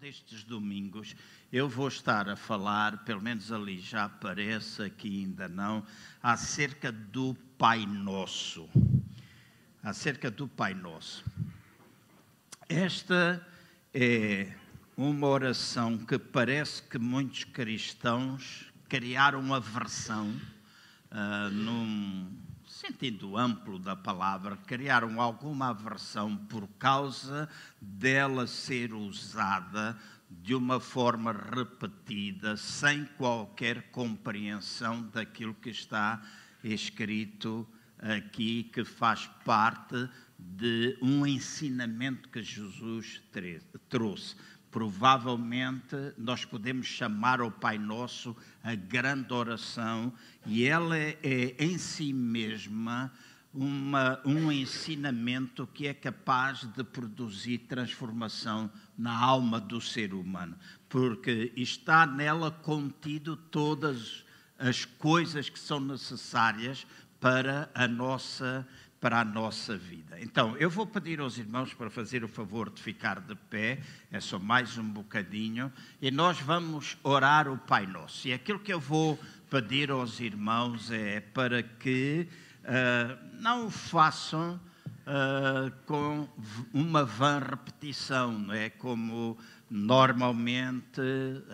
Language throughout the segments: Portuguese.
destes domingos eu vou estar a falar, pelo menos ali já aparece, aqui ainda não, acerca do Pai Nosso. Acerca do Pai Nosso. Esta é uma oração que parece que muitos cristãos criaram aversão uh, num sentido amplo da palavra, criaram alguma aversão por causa dela ser usada de uma forma repetida, sem qualquer compreensão daquilo que está escrito aqui, que faz parte de um ensinamento que Jesus trouxe. Provavelmente nós podemos chamar o Pai Nosso a grande oração, e ela é, é em si mesma uma, um ensinamento que é capaz de produzir transformação na alma do ser humano, porque está nela contido todas as coisas que são necessárias para a nossa para a nossa vida. Então, eu vou pedir aos irmãos para fazer o favor de ficar de pé, é só mais um bocadinho, e nós vamos orar o Pai Nosso. E aquilo que eu vou pedir aos irmãos é para que uh, não o façam uh, com uma vã repetição, não é? Como Normalmente,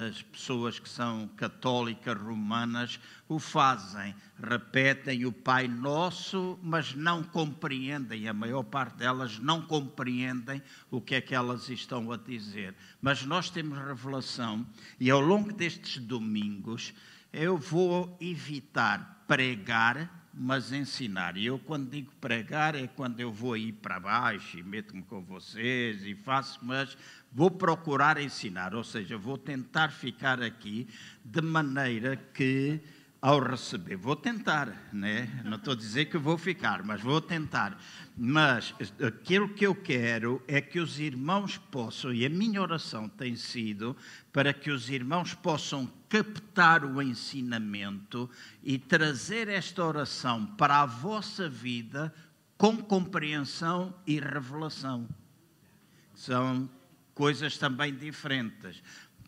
as pessoas que são católicas romanas o fazem, repetem o Pai Nosso, mas não compreendem, a maior parte delas não compreendem o que é que elas estão a dizer. Mas nós temos revelação, e ao longo destes domingos, eu vou evitar pregar mas ensinar. E eu, quando digo pregar, é quando eu vou ir para baixo e meto-me com vocês e faço, mas vou procurar ensinar, ou seja, vou tentar ficar aqui de maneira que, ao receber, vou tentar, né? não estou a dizer que vou ficar, mas vou tentar. Mas aquilo que eu quero é que os irmãos possam, e a minha oração tem sido para que os irmãos possam captar o ensinamento e trazer esta oração para a vossa vida com compreensão e revelação. São coisas também diferentes.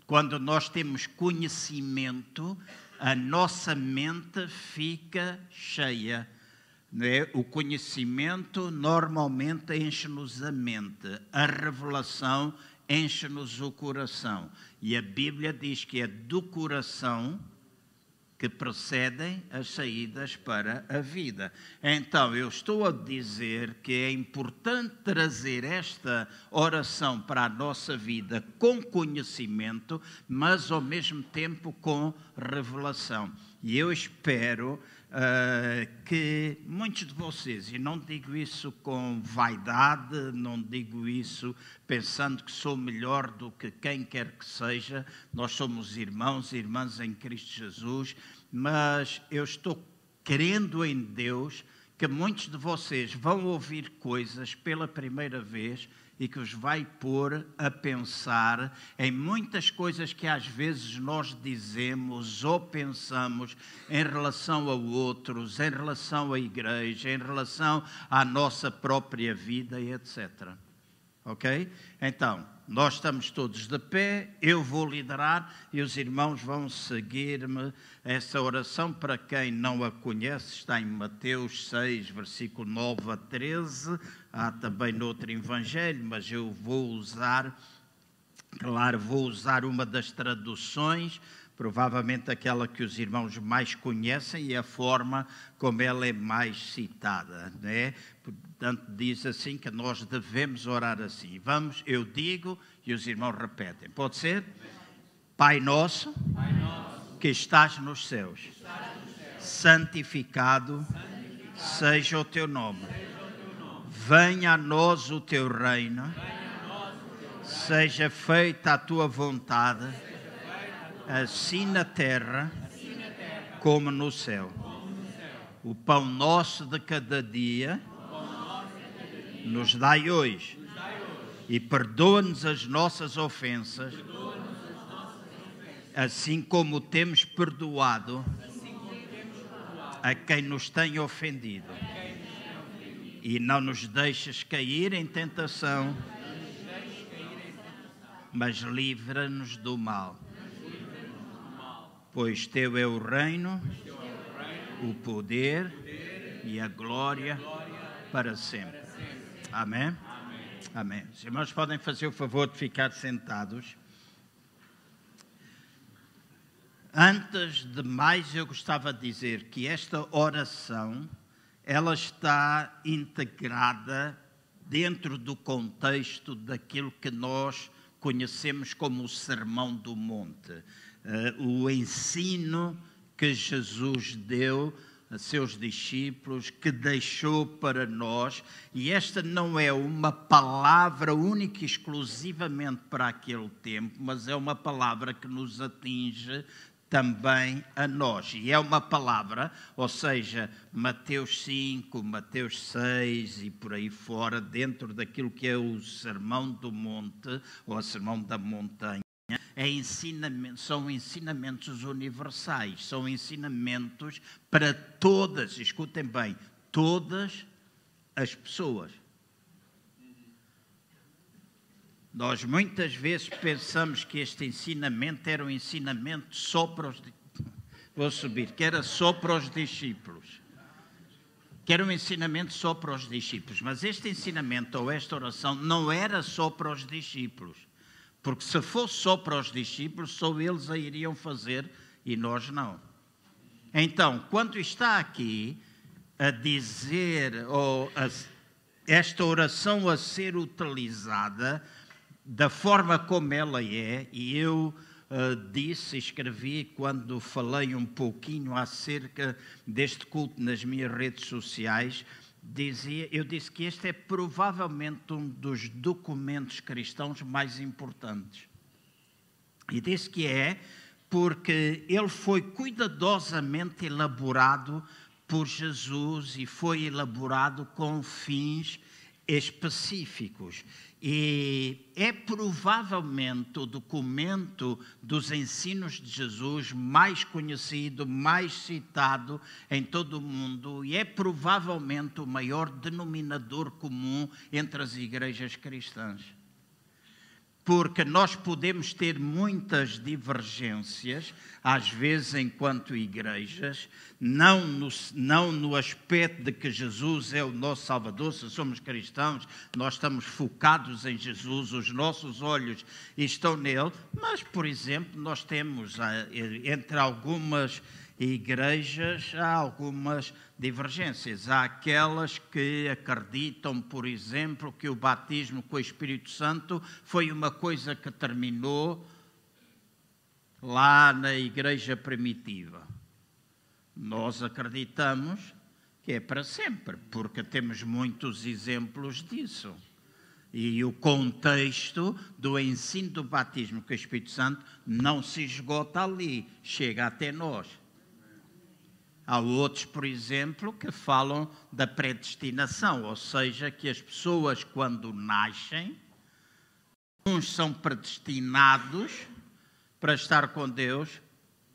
Quando nós temos conhecimento, a nossa mente fica cheia. Né? O conhecimento normalmente enche-nos a mente, a revelação enche-nos o coração. E a Bíblia diz que é do coração que precedem as saídas para a vida. Então, eu estou a dizer que é importante trazer esta oração para a nossa vida com conhecimento, mas ao mesmo tempo com revelação. E eu espero uh, que muitos de vocês, e não digo isso com vaidade, não digo isso pensando que sou melhor do que quem quer que seja, nós somos irmãos e irmãs em Cristo Jesus, mas eu estou crendo em Deus que muitos de vocês vão ouvir coisas pela primeira vez e que os vai pôr a pensar em muitas coisas que às vezes nós dizemos ou pensamos em relação a outros, em relação à igreja, em relação à nossa própria vida e etc. Ok? Então, nós estamos todos de pé, eu vou liderar e os irmãos vão seguir-me. Essa oração, para quem não a conhece, está em Mateus 6, versículo 9 a 13 há também noutro Evangelho, mas eu vou usar, claro, vou usar uma das traduções, provavelmente aquela que os irmãos mais conhecem e a forma como ela é mais citada, né? Portanto, diz assim que nós devemos orar assim. Vamos, eu digo e os irmãos repetem. Pode ser? Pai nosso, Pai nosso que estás nos céus, santificado seja o teu nome. Venha a nós o teu reino, seja feita a tua vontade, assim na terra como no céu. O pão nosso de cada dia nos dai hoje. E perdoa-nos as nossas ofensas, assim como temos perdoado a quem nos tem ofendido e não nos deixes cair em tentação, mas livra-nos do mal. Pois teu é o reino, o poder e a glória para sempre. Amém? Amém. Os irmãos podem fazer o favor de ficar sentados. Antes de mais, eu gostava de dizer que esta oração ela está integrada dentro do contexto daquilo que nós conhecemos como o Sermão do Monte, uh, o ensino que Jesus deu a seus discípulos, que deixou para nós, e esta não é uma palavra única e exclusivamente para aquele tempo, mas é uma palavra que nos atinge também a nós. E é uma palavra, ou seja, Mateus 5, Mateus 6 e por aí fora, dentro daquilo que é o Sermão do Monte, ou a Sermão da Montanha, é ensinamento, são ensinamentos universais, são ensinamentos para todas, escutem bem, todas as pessoas. Nós muitas vezes pensamos que este ensinamento era um ensinamento só para os. Vou subir, que era só para os discípulos. Que era um ensinamento só para os discípulos. Mas este ensinamento ou esta oração não era só para os discípulos. Porque se fosse só para os discípulos, só eles a iriam fazer e nós não. Então, quando está aqui a dizer, ou a, esta oração a ser utilizada, da forma como ela é, e eu uh, disse, escrevi quando falei um pouquinho acerca deste culto nas minhas redes sociais, dizia, eu disse que este é provavelmente um dos documentos cristãos mais importantes. E disse que é porque ele foi cuidadosamente elaborado por Jesus e foi elaborado com fins específicos. E é provavelmente o documento dos ensinos de Jesus mais conhecido, mais citado em todo o mundo, e é provavelmente o maior denominador comum entre as igrejas cristãs porque nós podemos ter muitas divergências, às vezes, enquanto igrejas, não no, não no aspecto de que Jesus é o nosso Salvador, se somos cristãos, nós estamos focados em Jesus, os nossos olhos estão nele, mas, por exemplo, nós temos ah, entre algumas igrejas há algumas divergências. Há aquelas que acreditam, por exemplo, que o batismo com o Espírito Santo foi uma coisa que terminou lá na igreja primitiva. Nós acreditamos que é para sempre, porque temos muitos exemplos disso. E o contexto do ensino do batismo com o Espírito Santo não se esgota ali, chega até nós. Há outros, por exemplo, que falam da predestinação, ou seja, que as pessoas, quando nascem, uns são predestinados para estar com Deus,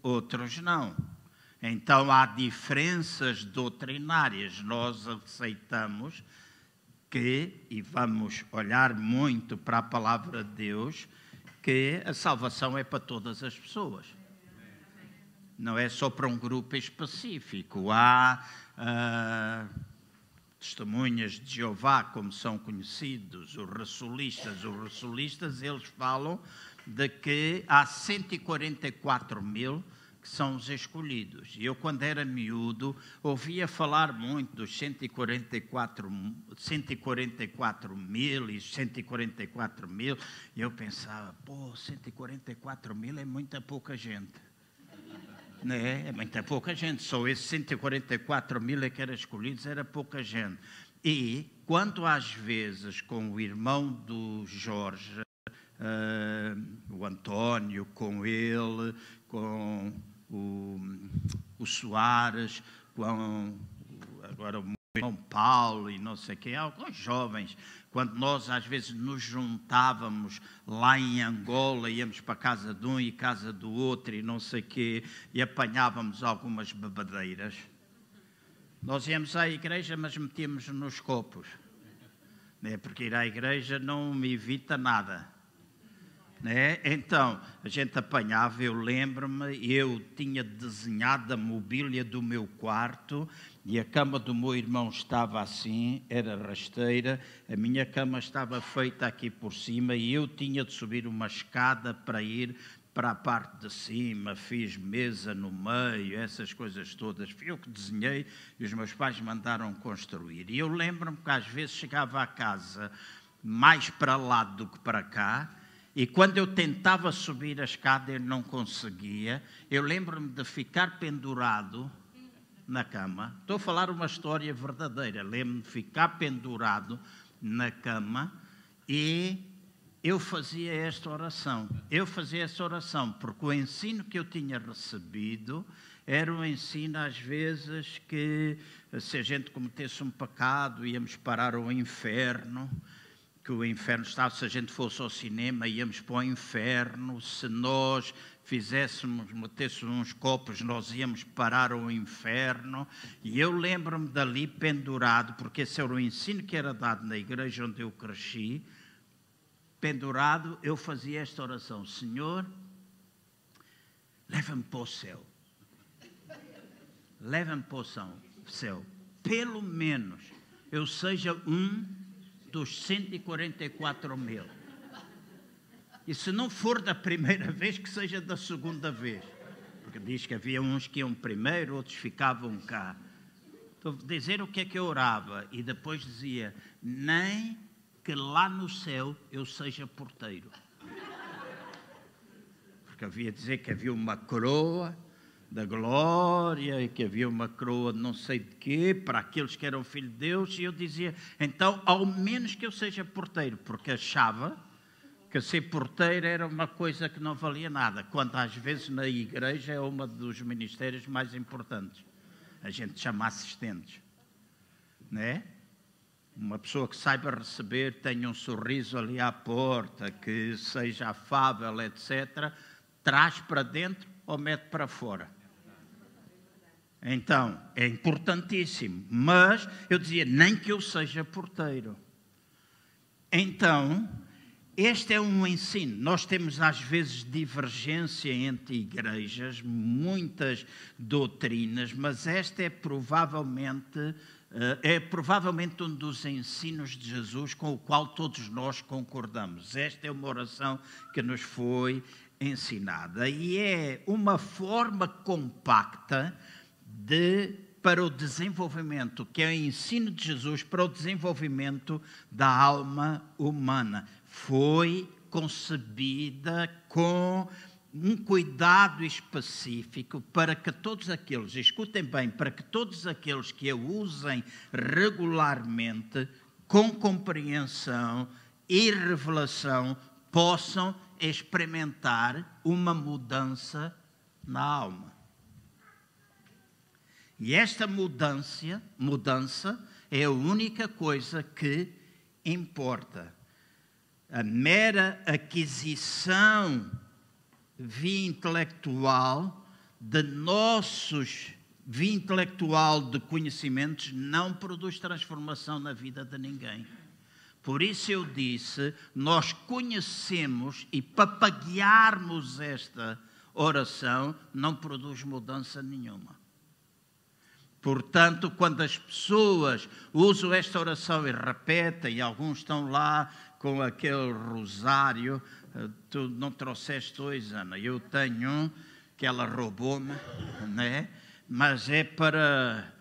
outros não. Então há diferenças doutrinárias. Nós aceitamos que, e vamos olhar muito para a palavra de Deus, que a salvação é para todas as pessoas não é só para um grupo específico. Há uh, testemunhas de Jeová, como são conhecidos, os raçulistas. Os raçulistas, eles falam de que há 144 mil que são os escolhidos. E eu, quando era miúdo, ouvia falar muito dos 144, 144 mil e 144 mil, e eu pensava, pô, 144 mil é muita pouca gente. Né? É muita pouca gente, só esses 144 mil é que eram escolhidos, era pouca gente. E, quanto às vezes com o irmão do Jorge, uh, o António, com ele, com o, o Soares, com agora o irmão Paulo e não sei quem, alguns jovens quando nós às vezes nos juntávamos lá em Angola, íamos para casa de um e casa do outro e não sei quê, e apanhávamos algumas bebedeiras. Nós íamos à igreja, mas metíamos nos copos. Né? Porque ir à igreja não me evita nada. Né? Então, a gente apanhava, eu lembro-me, eu tinha desenhado a mobília do meu quarto e a cama do meu irmão estava assim, era rasteira, a minha cama estava feita aqui por cima e eu tinha de subir uma escada para ir para a parte de cima, fiz mesa no meio, essas coisas todas. Fui eu que desenhei e os meus pais mandaram construir. E eu lembro-me que às vezes chegava à casa mais para lá do que para cá, e quando eu tentava subir a escada eu não conseguia. Eu lembro-me de ficar pendurado na cama. Estou a falar uma história verdadeira. Lembro-me de ficar pendurado na cama e eu fazia esta oração. Eu fazia esta oração porque o ensino que eu tinha recebido era um ensino, às vezes, que se a gente cometesse um pecado, íamos parar ao inferno que o inferno estava, se a gente fosse ao cinema, íamos para o inferno, se nós fizéssemos, metêssemos uns copos, nós íamos parar ao inferno. E eu lembro-me dali pendurado, porque esse era o ensino que era dado na igreja onde eu cresci. Pendurado, eu fazia esta oração: Senhor, leva-me para o céu. Leva-me para o céu. Pelo menos eu seja um dos 144 mil. E se não for da primeira vez, que seja da segunda vez. Porque diz que havia uns que iam primeiro, outros ficavam cá. Estou a dizer o que é que eu orava. E depois dizia: Nem que lá no céu eu seja porteiro. Porque havia dizer que havia uma coroa da glória e que havia uma coroa de não sei de quê para aqueles que eram filhos de Deus. E eu dizia, então, ao menos que eu seja porteiro, porque achava que ser porteiro era uma coisa que não valia nada, quando às vezes na igreja é um dos ministérios mais importantes. A gente chama assistentes, né? Uma pessoa que saiba receber, tenha um sorriso ali à porta, que seja afável, etc., traz para dentro ou mete para fora. Então, é importantíssimo. Mas eu dizia, nem que eu seja porteiro. Então, este é um ensino. Nós temos às vezes divergência entre igrejas, muitas doutrinas, mas esta é provavelmente eh, é provavelmente um dos ensinos de Jesus com o qual todos nós concordamos. Esta é uma oração que nos foi ensinada e é uma forma compacta de, para o desenvolvimento, que é o ensino de Jesus para o desenvolvimento da alma humana. Foi concebida com um cuidado específico para que todos aqueles, escutem bem, para que todos aqueles que a usem regularmente, com compreensão e revelação, possam experimentar uma mudança na alma. E esta mudança, mudança é a única coisa que importa. A mera aquisição via intelectual de nossos via intelectual de conhecimentos não produz transformação na vida de ninguém. Por isso eu disse, nós conhecemos e papaguearmos esta oração não produz mudança nenhuma. Portanto, quando as pessoas usam esta oração e repetem, e alguns estão lá com aquele rosário, eh, tu não trouxeste dois, Ana, eu tenho um que ela roubou-me, né? mas é para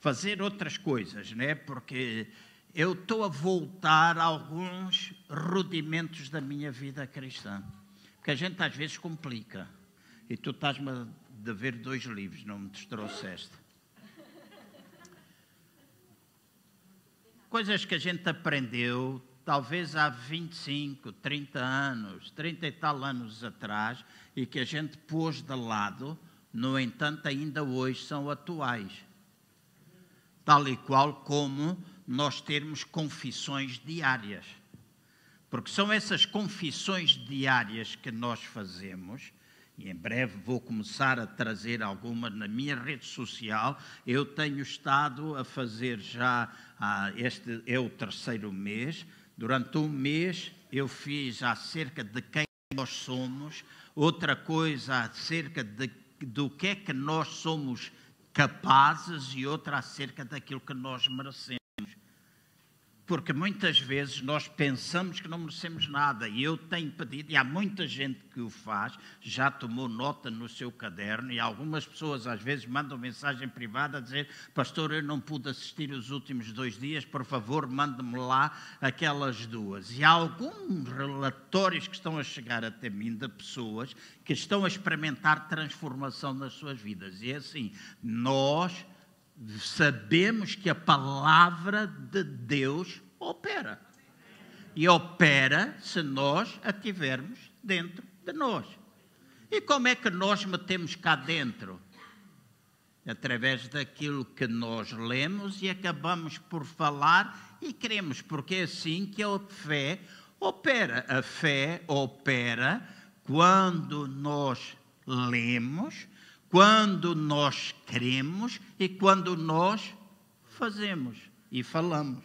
fazer outras coisas, né? porque eu estou a voltar a alguns rudimentos da minha vida cristã, porque a gente às vezes complica, e tu estás-me a dever dois livros, não me trouxeste. coisas que a gente aprendeu talvez há 25, 30 anos, 30 e tal anos atrás, e que a gente pôs de lado, no entanto, ainda hoje são atuais. Tal e qual como nós termos confissões diárias. Porque são essas confissões diárias que nós fazemos e em breve vou começar a trazer alguma na minha rede social. Eu tenho estado a fazer já, ah, este é o terceiro mês. Durante um mês eu fiz acerca de quem nós somos, outra coisa acerca de, do que é que nós somos capazes e outra acerca daquilo que nós merecemos. Porque muitas vezes nós pensamos que não merecemos nada e eu tenho pedido, e há muita gente que o faz, já tomou nota no seu caderno e algumas pessoas às vezes mandam mensagem privada a dizer: Pastor, eu não pude assistir os últimos dois dias, por favor, mande-me lá aquelas duas. E há alguns relatórios que estão a chegar até mim de pessoas que estão a experimentar transformação nas suas vidas. E é assim, nós sabemos que a palavra de Deus opera. E opera se nós a tivermos dentro de nós. E como é que nós metemos cá dentro? Através daquilo que nós lemos e acabamos por falar e queremos, porque é assim que a fé opera. A fé opera quando nós lemos, quando nós cremos e quando nós fazemos e falamos.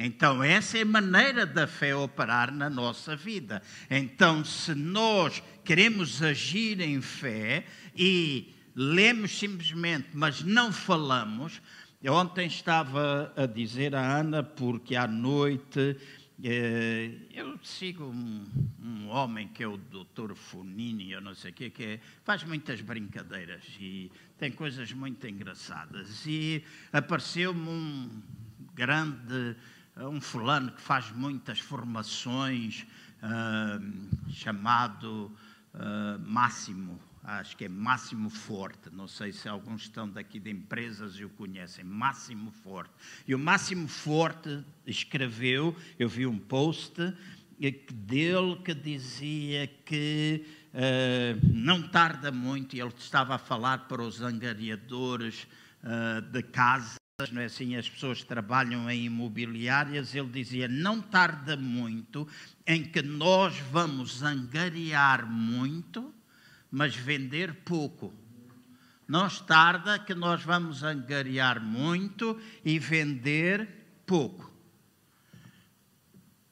Então, essa é a maneira da fé operar na nossa vida. Então, se nós queremos agir em fé e lemos simplesmente, mas não falamos. Ontem estava a dizer à Ana, porque à noite eh, eu sigo um, um, homem que é o Dr. Funini, eu não sei o que, que é, faz muitas brincadeiras e tem coisas muito engraçadas. E apareceu-me um grande, um fulano que faz muitas formações, uh, chamado uh, Máximo acho que é Máximo Forte, não sei se alguns estão daqui de empresas e o conhecem, Máximo Forte. E o Máximo Forte escreveu, eu vi um post dele que dizia que uh, não tarda muito, e ele estava a falar para os angariadores uh, de casas, não é assim, as pessoas trabalham em imobiliárias, ele dizia, não tarda muito em que nós vamos angariar muito mas vender pouco. Não tarda que nós vamos angariar muito e vender pouco.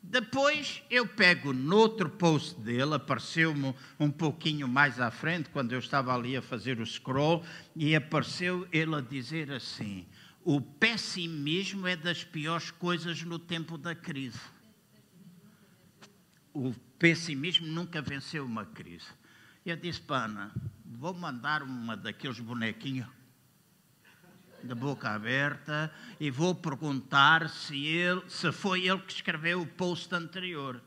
Depois eu pego noutro post dele, apareceu-me um pouquinho mais à frente, quando eu estava ali a fazer o scroll, e apareceu ele a dizer assim: o pessimismo é das piores coisas no tempo da crise. O pessimismo nunca venceu uma crise. Eu disse para Ana, vou mandar uma daqueles bonequinhos de boca aberta e vou perguntar se, ele, se foi ele que escreveu o post anterior.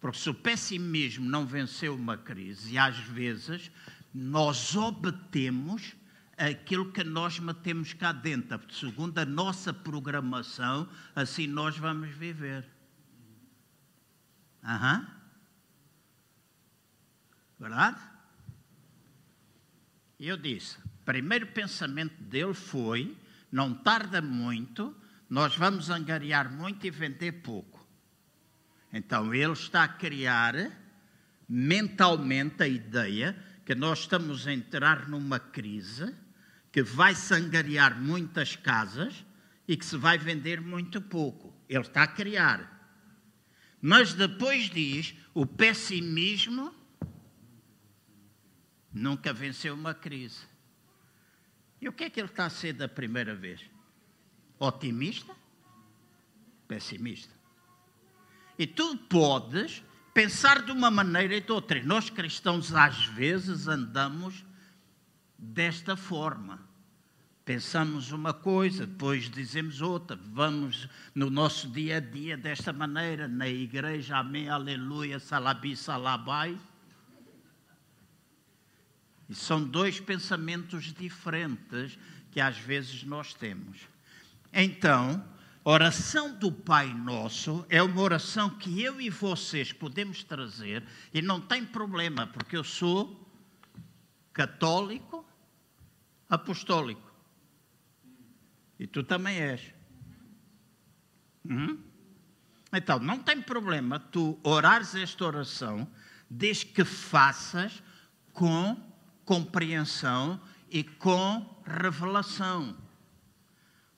Porque se o pessimismo não venceu uma crise, e às vezes nós obtemos aquilo que nós metemos cá dentro, segundo a nossa programação, assim nós vamos viver. Aham. Uhum. Verdade? Eu disse: primeiro pensamento dele foi: não tarda muito, nós vamos angariar muito e vender pouco. Então ele está a criar mentalmente a ideia que nós estamos a entrar numa crise, que vai se angariar muitas casas e que se vai vender muito pouco. Ele está a criar. Mas depois diz: o pessimismo nunca venceu uma crise. E o que é que ele está a ser da primeira vez? Otimista? Pessimista? E tu podes pensar de uma maneira e de outra. E nós cristãos, às vezes, andamos desta forma. Pensamos uma coisa, depois dizemos outra. Vamos no nosso dia a dia desta maneira, na igreja, amém, aleluia, salabi, salabai. E são dois pensamentos diferentes que às vezes nós temos. Então, oração do Pai Nosso é uma oração que eu e vocês podemos trazer e não tem problema, porque eu sou católico, apostólico. E tu também és. Hum? Então, não tem problema tu orares esta oração, desde que faças com compreensão e com revelação.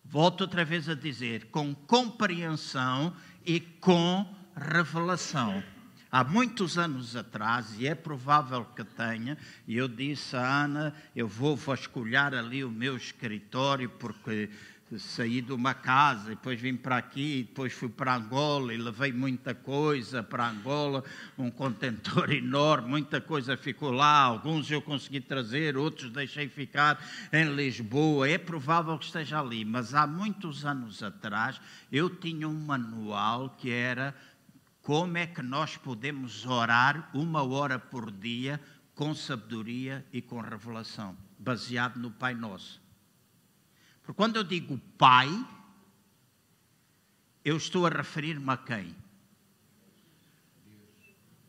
Volto outra vez a dizer, com compreensão e com revelação. Há muitos anos atrás, e é provável que tenha, eu disse a Ana: eu vou vasculhar ali o meu escritório, porque saí de uma casa, depois vim para aqui, depois fui para Angola e levei muita coisa para Angola, um contentor enorme, muita coisa ficou lá, alguns eu consegui trazer, outros deixei ficar em Lisboa. É provável que esteja ali, mas há muitos anos atrás eu tinha um manual que era como é que nós podemos orar uma hora por dia com sabedoria e com revelação, baseado no Pai Nosso. Porque quando eu digo Pai, eu estou a referir-me a quem?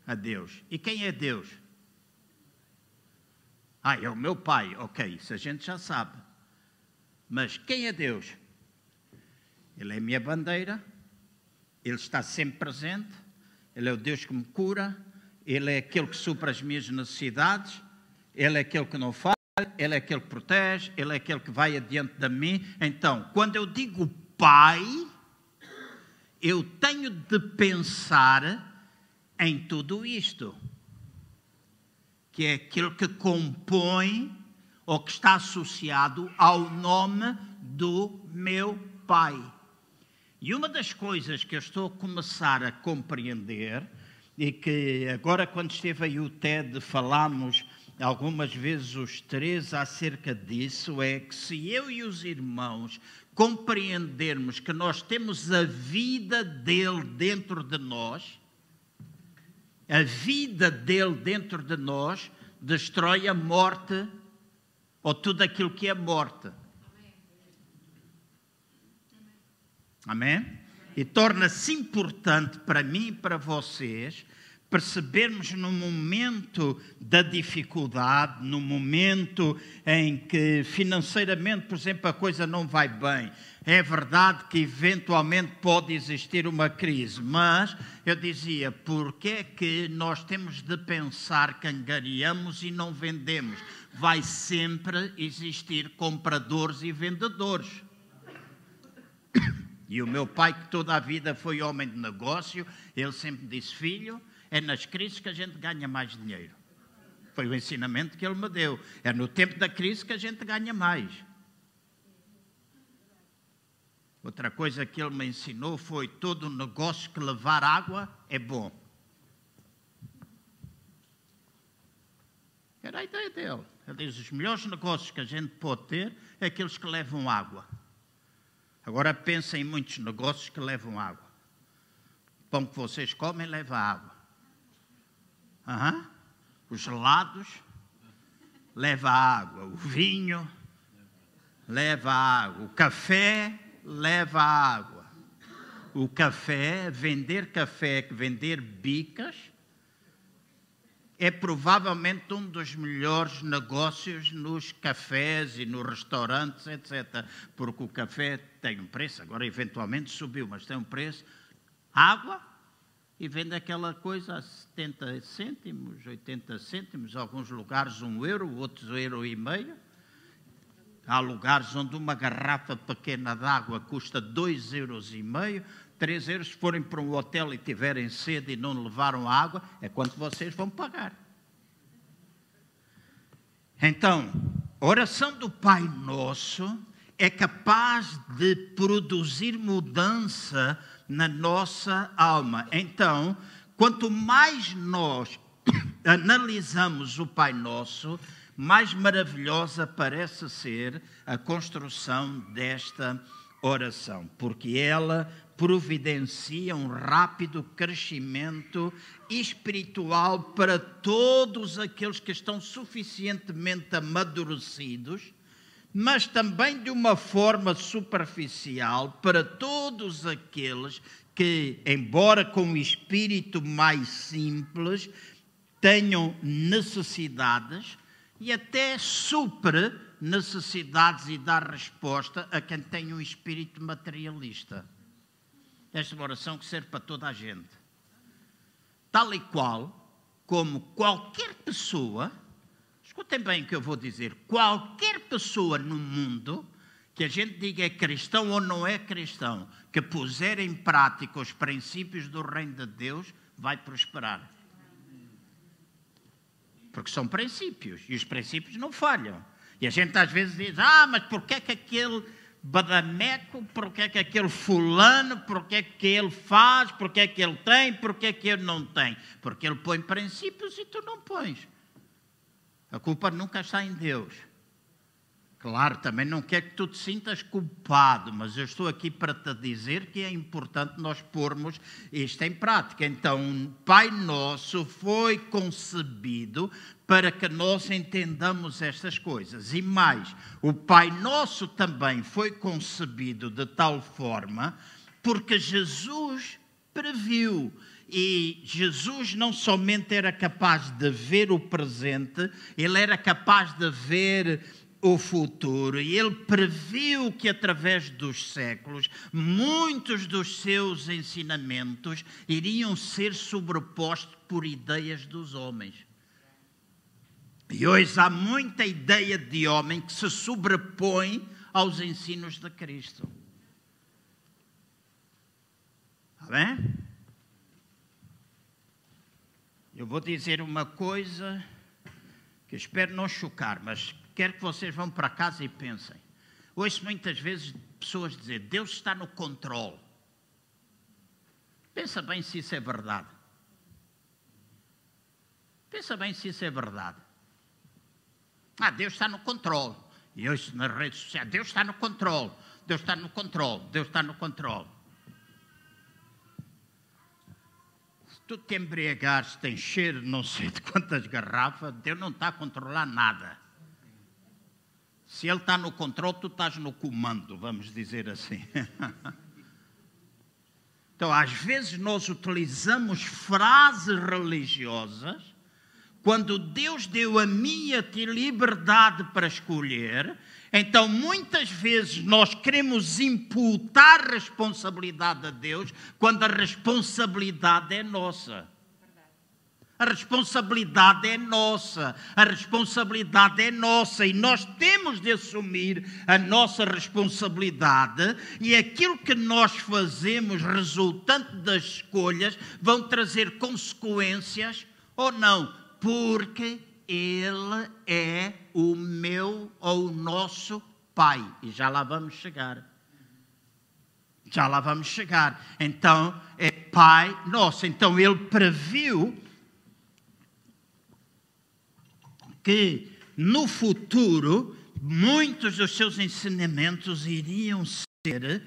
A Deus. E quem é Deus? Ah, é o meu Pai. Ok, isso a gente já sabe. Mas quem é Deus? Ele é a minha bandeira, Ele está sempre presente, Ele é o Deus que me cura, Ele é aquele que supra as minhas necessidades, Ele é aquele que não faz. Ele é aquele que protege, Ele é aquele que vai adiante de mim. Então, quando eu digo Pai, eu tenho de pensar em tudo isto, que é aquilo que compõe ou que está associado ao nome do meu Pai. E uma das coisas que eu estou a começar a compreender, e que agora, quando esteve aí o TED, falámos algumas vezes os três acerca disso é que se eu e os irmãos compreendermos que nós temos a vida dele dentro de nós, a vida dele dentro de nós destrói a morte ou tudo aquilo que é morte. Amém? E torna-se importante para mim e para vocês percebermos no momento da dificuldade, no momento em que financeiramente, por exemplo, a coisa não vai bem. É verdade que eventualmente pode existir uma crise, mas eu dizia, por que é que nós temos de pensar que angariamos e não vendemos? Vai sempre existir compradores e vendedores. E o meu pai, que toda a vida foi homem de negócio, ele sempre disse: Filho, é nas crises que a gente ganha mais dinheiro. Foi o ensinamento que ele me deu. É no tempo da crise que a gente ganha mais. Outra coisa que ele me ensinou foi todo negócio que levar água é bom. Era a ideia dele. Ele diz: os melhores negócios que a gente pode ter é aqueles que levam água. Agora pensem em muitos negócios que levam água. O pão que vocês comem leva água. Uhum. Os gelados leva água, o vinho leva água, o café leva água. O café, vender café, vender bicas, é provavelmente um dos melhores negócios nos cafés e nos restaurantes, etc. Porque o café tem um preço, agora eventualmente subiu, mas tem um preço. Água, e vende aquela coisa a 70 cêntimos, 80 cêntimos, alguns lugares um euro, outros um euro e meio. Há lugares onde uma garrafa pequena de água custa 2 euros e meio, 3 euros. Se forem para um hotel e tiverem sede e não levaram água, é quanto vocês vão pagar. Então, a oração do Pai Nosso é capaz de produzir mudança na nossa alma. Então, quanto mais nós analisamos o Pai Nosso, mais maravilhosa parece ser a construção desta oração, porque ela providencia um rápido crescimento espiritual para todos aqueles que estão suficientemente amadurecidos mas também de uma forma superficial para todos aqueles que, embora com um espírito mais simples, tenham necessidades e até supre necessidades e dar resposta a quem tem um espírito materialista. Esta oração que serve para toda a gente. Tal e qual como qualquer pessoa Escutem bem o que eu vou dizer. Qualquer pessoa no mundo que a gente diga é cristão ou não é cristão, que puser em prática os princípios do reino de Deus, vai prosperar. Porque são princípios e os princípios não falham. E a gente às vezes diz: ah, mas porquê é que aquele badameco, porquê é que aquele fulano, porquê é que ele faz, porquê é que ele tem, porquê é que ele não tem? Porque ele põe princípios e tu não pões. A culpa nunca está em Deus. Claro, também não quer que tu te sintas culpado, mas eu estou aqui para te dizer que é importante nós pormos isto em prática. Então, Pai Nosso foi concebido para que nós entendamos estas coisas. E mais, o Pai Nosso também foi concebido de tal forma porque Jesus previu. E Jesus não somente era capaz de ver o presente, ele era capaz de ver o futuro e ele previu que através dos séculos muitos dos seus ensinamentos iriam ser sobrepostos por ideias dos homens. E hoje há muita ideia de homem que se sobrepõe aos ensinos de Cristo. Está bem? Eu vou dizer uma coisa que espero não chocar, mas quero que vocês vão para casa e pensem. Ouço muitas vezes pessoas dizer: Deus está no controle. Pensa bem se isso é verdade. Pensa bem se isso é verdade. Ah, Deus está no controle. E ouço nas redes sociais: Deus está no controle. Deus está no controle. Deus está no controle. Tu te embriagares, te encher não sei de quantas garrafas, Deus não está a controlar nada. Se ele está no controle, tu estás no comando, vamos dizer assim. então, às vezes nós utilizamos frases religiosas quando Deus deu a mim a ti liberdade para escolher, então muitas vezes nós queremos imputar responsabilidade a Deus quando a responsabilidade é nossa. A responsabilidade é nossa, a responsabilidade é nossa. E nós temos de assumir a nossa responsabilidade. E aquilo que nós fazemos resultante das escolhas vão trazer consequências ou não, porque Ele é o meu ou o nosso Pai e já lá vamos chegar. Já lá vamos chegar. Então, é Pai nosso. Então, Ele previu que no futuro muitos dos seus ensinamentos iriam ser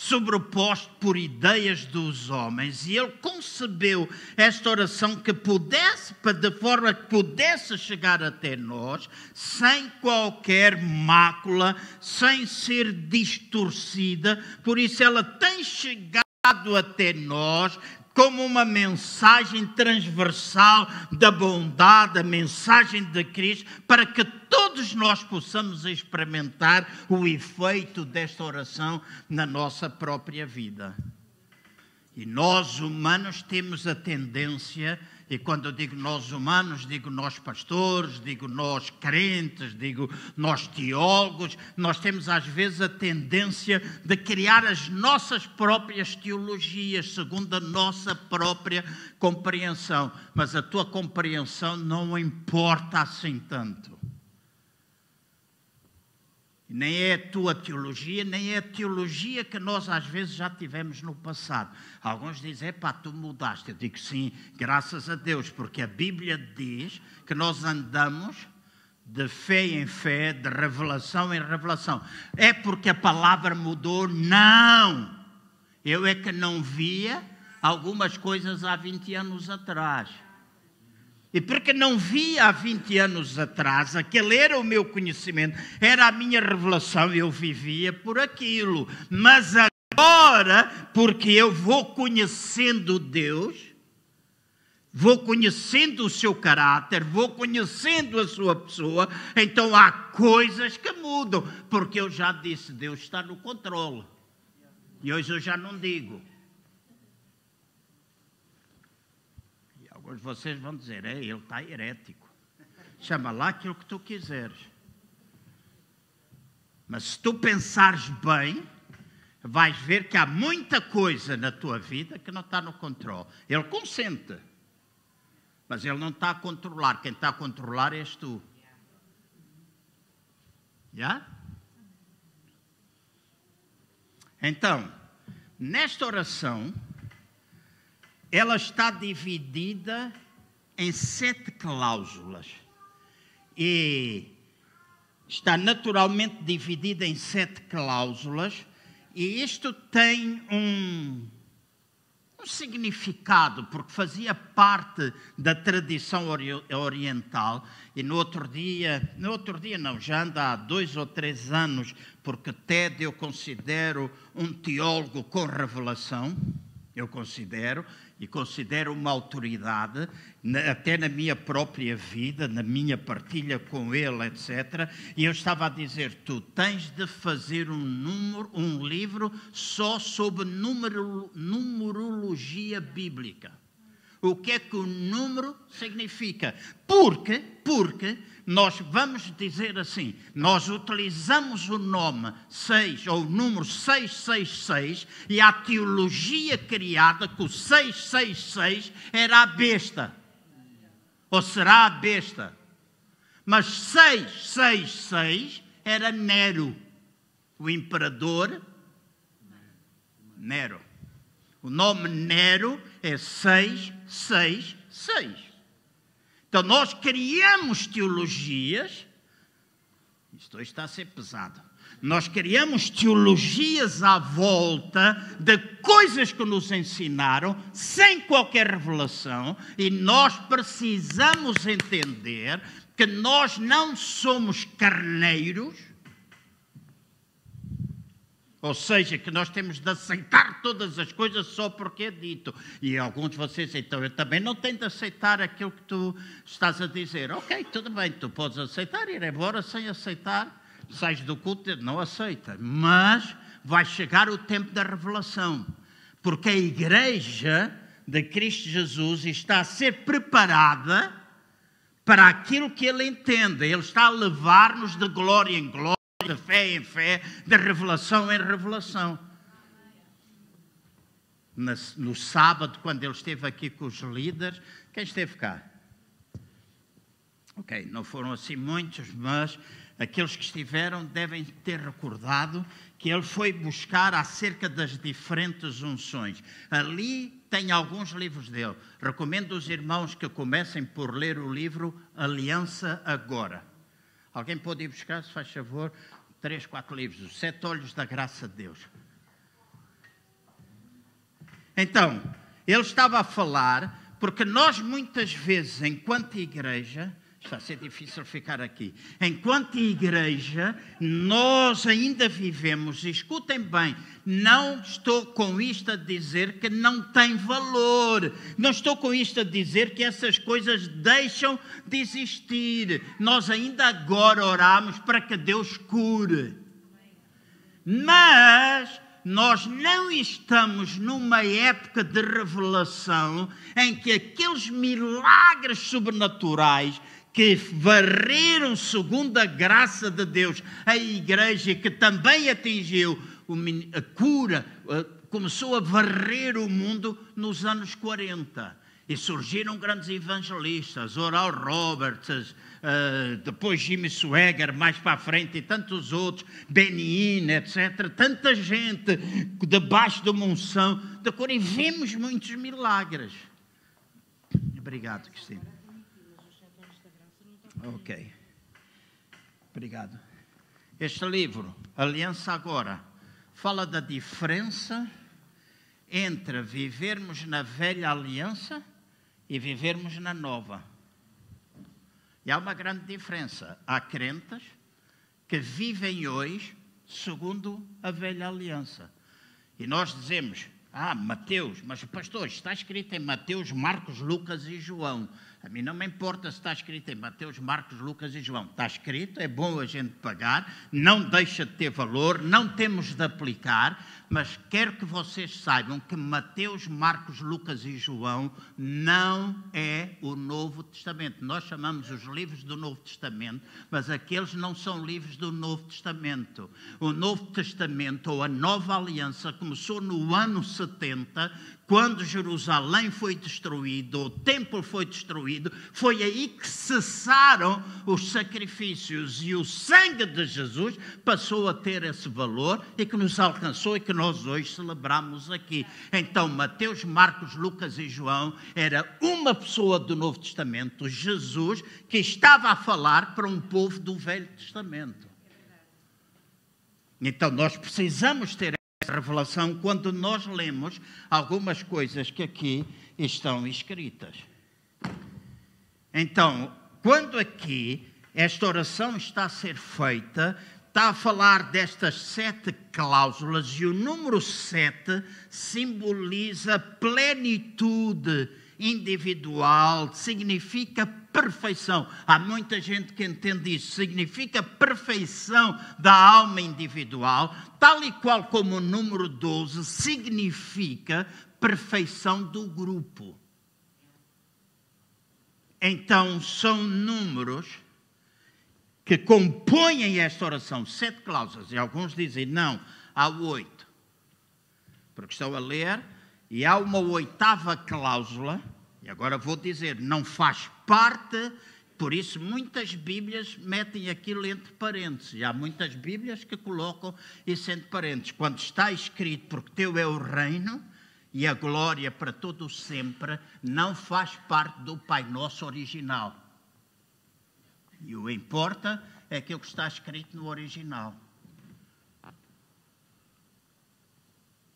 sobrepostos por ideias dos homens. E ele concebeu esta oração que pudesse, de forma que pudesse chegar até nós sem qualquer mácula, sem ser distorcida, por isso ela tem chegado até nós como uma mensagem transversal da bondade, a mensagem de Cristo, para que todos nós possamos experimentar o efeito desta oração na nossa própria vida. E nós humanos temos a tendência e quando digo nós humanos, digo nós pastores, digo nós crentes, digo nós teólogos, nós temos às vezes a tendência de criar as nossas próprias teologias, segundo a nossa própria compreensão. Mas a tua compreensão não importa assim tanto nem é a tua teologia, nem é a teologia que nós às vezes já tivemos no passado. Alguns dizem, pá, tu mudaste. Eu digo sim, graças a Deus, porque a Bíblia diz que nós andamos de fé em fé, de revelação em revelação. É porque a palavra mudou? Não! Eu é que não via algumas coisas há 20 anos atrás. E porque não via há 20 anos atrás, aquele era o meu conhecimento, era a minha revelação, eu vivia por aquilo. Mas agora, porque eu vou conhecendo Deus, vou conhecendo o seu caráter, vou conhecendo a sua pessoa, então há coisas que mudam, porque eu já disse, Deus está no controle. E hoje eu já não digo. Alguns vocês vão dizer, é, ele está herético. Chama lá aquilo que tu quiseres. Mas se tu pensares bem, vais ver que há muita coisa na tua vida que não está no controle. Ele consente, mas ele não está a controlar. Quem está a controlar és tu. Já? Então, nesta oração, ela está dividida em sete cláusulas. E está naturalmente dividida em sete cláusulas, e isto tem um, um significado, porque fazia parte da tradição oriental, e no outro dia, no outro dia não, já anda há dois ou três anos, porque Ted eu considero um teólogo com revelação, eu considero, e considero uma autoridade, até na minha própria vida, na minha partilha com ele, etc. E eu estava a dizer: tu tens de fazer um, número, um livro só sobre numero, numerologia bíblica. O que é que o número significa? Porque, porque nós vamos dizer assim, nós utilizamos o nome 6 ou o número 666 e a teologia criada que o 666 era a besta. Ou será a besta. Mas 666 era Nero, o imperador Nero. O nome Nero é 666. Então nós criamos teologias, isto está a ser pesado. Nós criamos teologias à volta de coisas que nos ensinaram, sem qualquer revelação, e nós precisamos entender que nós não somos carneiros, ou seja, que nós temos de aceitar todas as coisas só porque é dito. E alguns de vocês, então, eu também não tenho de aceitar aquilo que tu estás a dizer. Ok, tudo bem, tu podes aceitar, ir embora sem aceitar, sais do culto, não aceita. Mas vai chegar o tempo da revelação. Porque a igreja de Cristo Jesus está a ser preparada para aquilo que ele entende. Ele está a levar-nos de glória em glória de fé em fé, de revelação em revelação. No sábado, quando ele esteve aqui com os líderes, quem esteve cá? Ok, não foram assim muitos, mas aqueles que estiveram devem ter recordado que ele foi buscar acerca das diferentes unções. Ali tem alguns livros dele. Recomendo os irmãos que comecem por ler o livro Aliança Agora. Alguém pode ir buscar, se faz favor, três, quatro livros, Os Sete Olhos da Graça de Deus. Então, ele estava a falar, porque nós muitas vezes, enquanto igreja, Está a ser difícil ficar aqui. Enquanto igreja, nós ainda vivemos, escutem bem, não estou com isto a dizer que não tem valor, não estou com isto a dizer que essas coisas deixam de existir. Nós ainda agora oramos para que Deus cure. Mas nós não estamos numa época de revelação em que aqueles milagres sobrenaturais que varreram, segundo a graça de Deus, a igreja que também atingiu a cura, começou a varrer o mundo nos anos 40. E surgiram grandes evangelistas, Oral Roberts, uh, depois Jimmy Swagger, mais para a frente, e tantos outros, Benin, etc. Tanta gente debaixo da unção da e vimos muitos milagres. Obrigado, Cristina. Ok. Obrigado. Este livro, Aliança Agora, fala da diferença entre vivermos na velha aliança e vivermos na nova. E há uma grande diferença. Há crentes que vivem hoje segundo a velha aliança. E nós dizemos, ah, Mateus, mas pastor, está escrito em Mateus, Marcos, Lucas e João. A mim não me importa se está escrito em Mateus, Marcos, Lucas e João. Está escrito, é bom a gente pagar, não deixa de ter valor, não temos de aplicar, mas quero que vocês saibam que Mateus, Marcos, Lucas e João não é o Novo Testamento. Nós chamamos os livros do Novo Testamento, mas aqueles não são livros do Novo Testamento. O Novo Testamento ou a Nova Aliança começou no ano 70, quando Jerusalém foi destruído, o templo foi destruído, foi aí que cessaram os sacrifícios e o sangue de Jesus passou a ter esse valor e que nos alcançou e que nós hoje celebramos aqui. Então, Mateus, Marcos, Lucas e João era uma pessoa do Novo Testamento, Jesus, que estava a falar para um povo do Velho Testamento. Então, nós precisamos ter revelação quando nós lemos algumas coisas que aqui estão escritas. Então, quando aqui esta oração está a ser feita, está a falar destas sete cláusulas e o número sete simboliza plenitude individual, significa perfeição. Há muita gente que entende isso, significa perfeição da alma individual, tal e qual como o número 12 significa perfeição do grupo. Então, são números que compõem esta oração, sete cláusulas, e alguns dizem não, há oito. Porque estou a ler, e há uma oitava cláusula, e agora vou dizer, não faz parte, por isso muitas Bíblias metem aquilo entre parênteses. Há muitas Bíblias que colocam isso entre parênteses. Quando está escrito, porque teu é o reino e a glória para todo o sempre, não faz parte do Pai Nosso original. E o importa é aquilo que está escrito no original.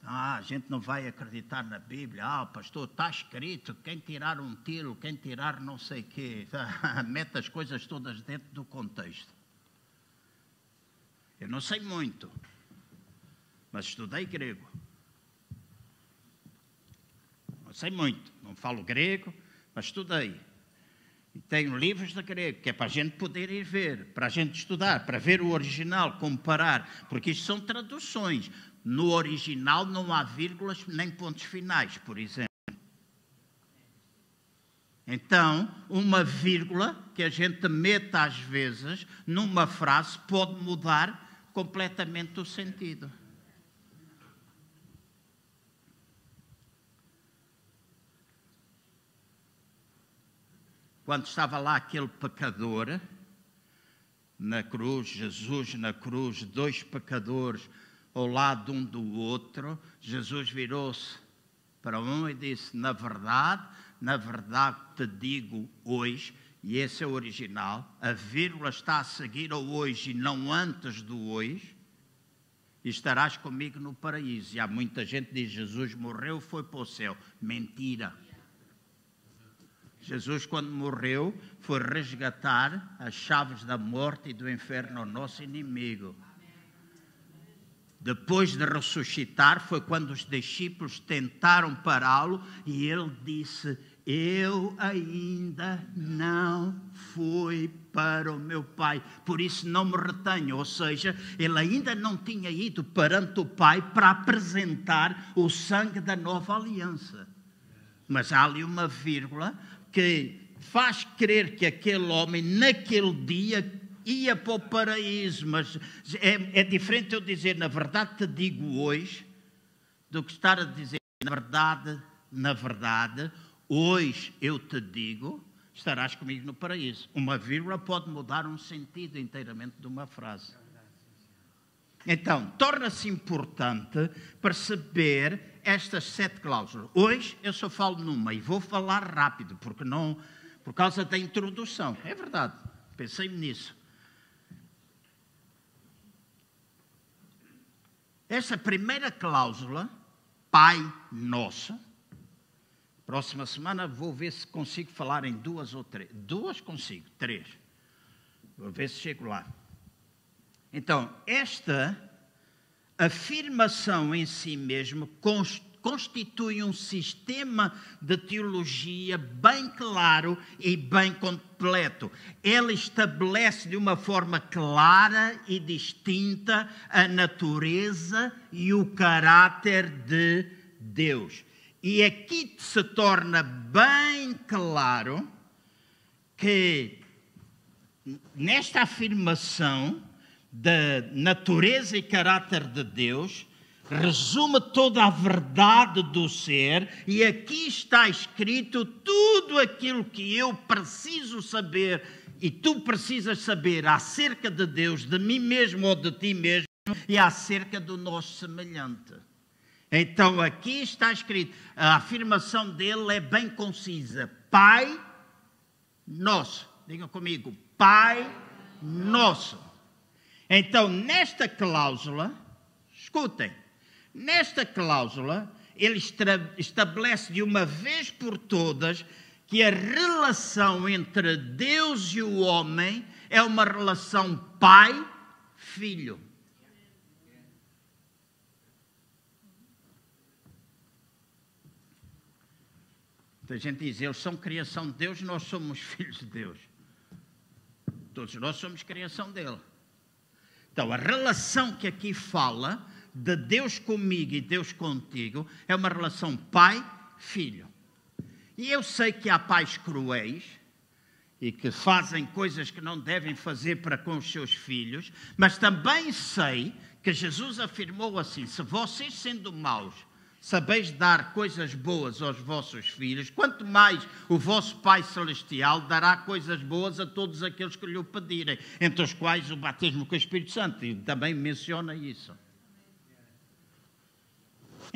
Ah, a gente não vai acreditar na Bíblia. Ah, pastor, está escrito: quem tirar um tiro, quem tirar não sei o quê. Mete as coisas todas dentro do contexto. Eu não sei muito, mas estudei grego. Não sei muito, não falo grego, mas estudei. E tenho livros de grego, que é para a gente poder ir ver, para a gente estudar, para ver o original, comparar, porque isto são traduções. No original não há vírgulas nem pontos finais, por exemplo. Então, uma vírgula que a gente meta às vezes numa frase pode mudar completamente o sentido. Quando estava lá aquele pecador na cruz, Jesus na cruz, dois pecadores ao lado um do outro, Jesus virou-se para um e disse: Na verdade, na verdade te digo hoje, e esse é o original, a vírgula está a seguir ao hoje e não antes do hoje, e estarás comigo no paraíso. E há muita gente que diz: Jesus morreu, foi para o céu. Mentira. Jesus, quando morreu, foi resgatar as chaves da morte e do inferno ao nosso inimigo. Depois de ressuscitar, foi quando os discípulos tentaram pará-lo e ele disse: Eu ainda não fui para o meu Pai, por isso não me retenho. Ou seja, ele ainda não tinha ido perante o Pai para apresentar o sangue da nova aliança. Mas há ali uma vírgula que faz crer que aquele homem, naquele dia, ia para o paraíso, mas é, é diferente eu dizer, na verdade te digo hoje, do que estar a dizer, na verdade, na verdade, hoje eu te digo, estarás comigo no paraíso. Uma vírgula pode mudar um sentido inteiramente de uma frase. Então, torna-se importante perceber estas sete cláusulas. Hoje eu só falo numa e vou falar rápido, porque não, por causa da introdução. É verdade, pensei nisso. Essa primeira cláusula, Pai Nosso, próxima semana vou ver se consigo falar em duas ou três. Duas consigo, três. Vou ver se chego lá. Então, esta afirmação em si mesmo constitui um sistema de teologia bem claro e bem completo. Ele estabelece de uma forma clara e distinta a natureza e o caráter de Deus. E aqui se torna bem claro que nesta afirmação da natureza e caráter de Deus, resume toda a verdade do ser, e aqui está escrito tudo aquilo que eu preciso saber e tu precisas saber acerca de Deus, de mim mesmo ou de ti mesmo, e acerca do nosso semelhante. Então aqui está escrito, a afirmação dele é bem concisa: Pai nosso. Diga comigo, Pai nosso. Então, nesta cláusula, escutem, Nesta cláusula, ele estabelece de uma vez por todas que a relação entre Deus e o homem é uma relação pai-filho. A gente diz, eles são criação de Deus, nós somos filhos de Deus. Todos nós somos criação dele. Então, a relação que aqui fala de Deus comigo e Deus contigo é uma relação pai-filho. E eu sei que há pais cruéis e que fazem coisas que não devem fazer para com os seus filhos, mas também sei que Jesus afirmou assim: se vocês sendo maus sabeis dar coisas boas aos vossos filhos, quanto mais o vosso Pai Celestial dará coisas boas a todos aqueles que lhe o pedirem, entre os quais o batismo com o Espírito Santo, e também menciona isso.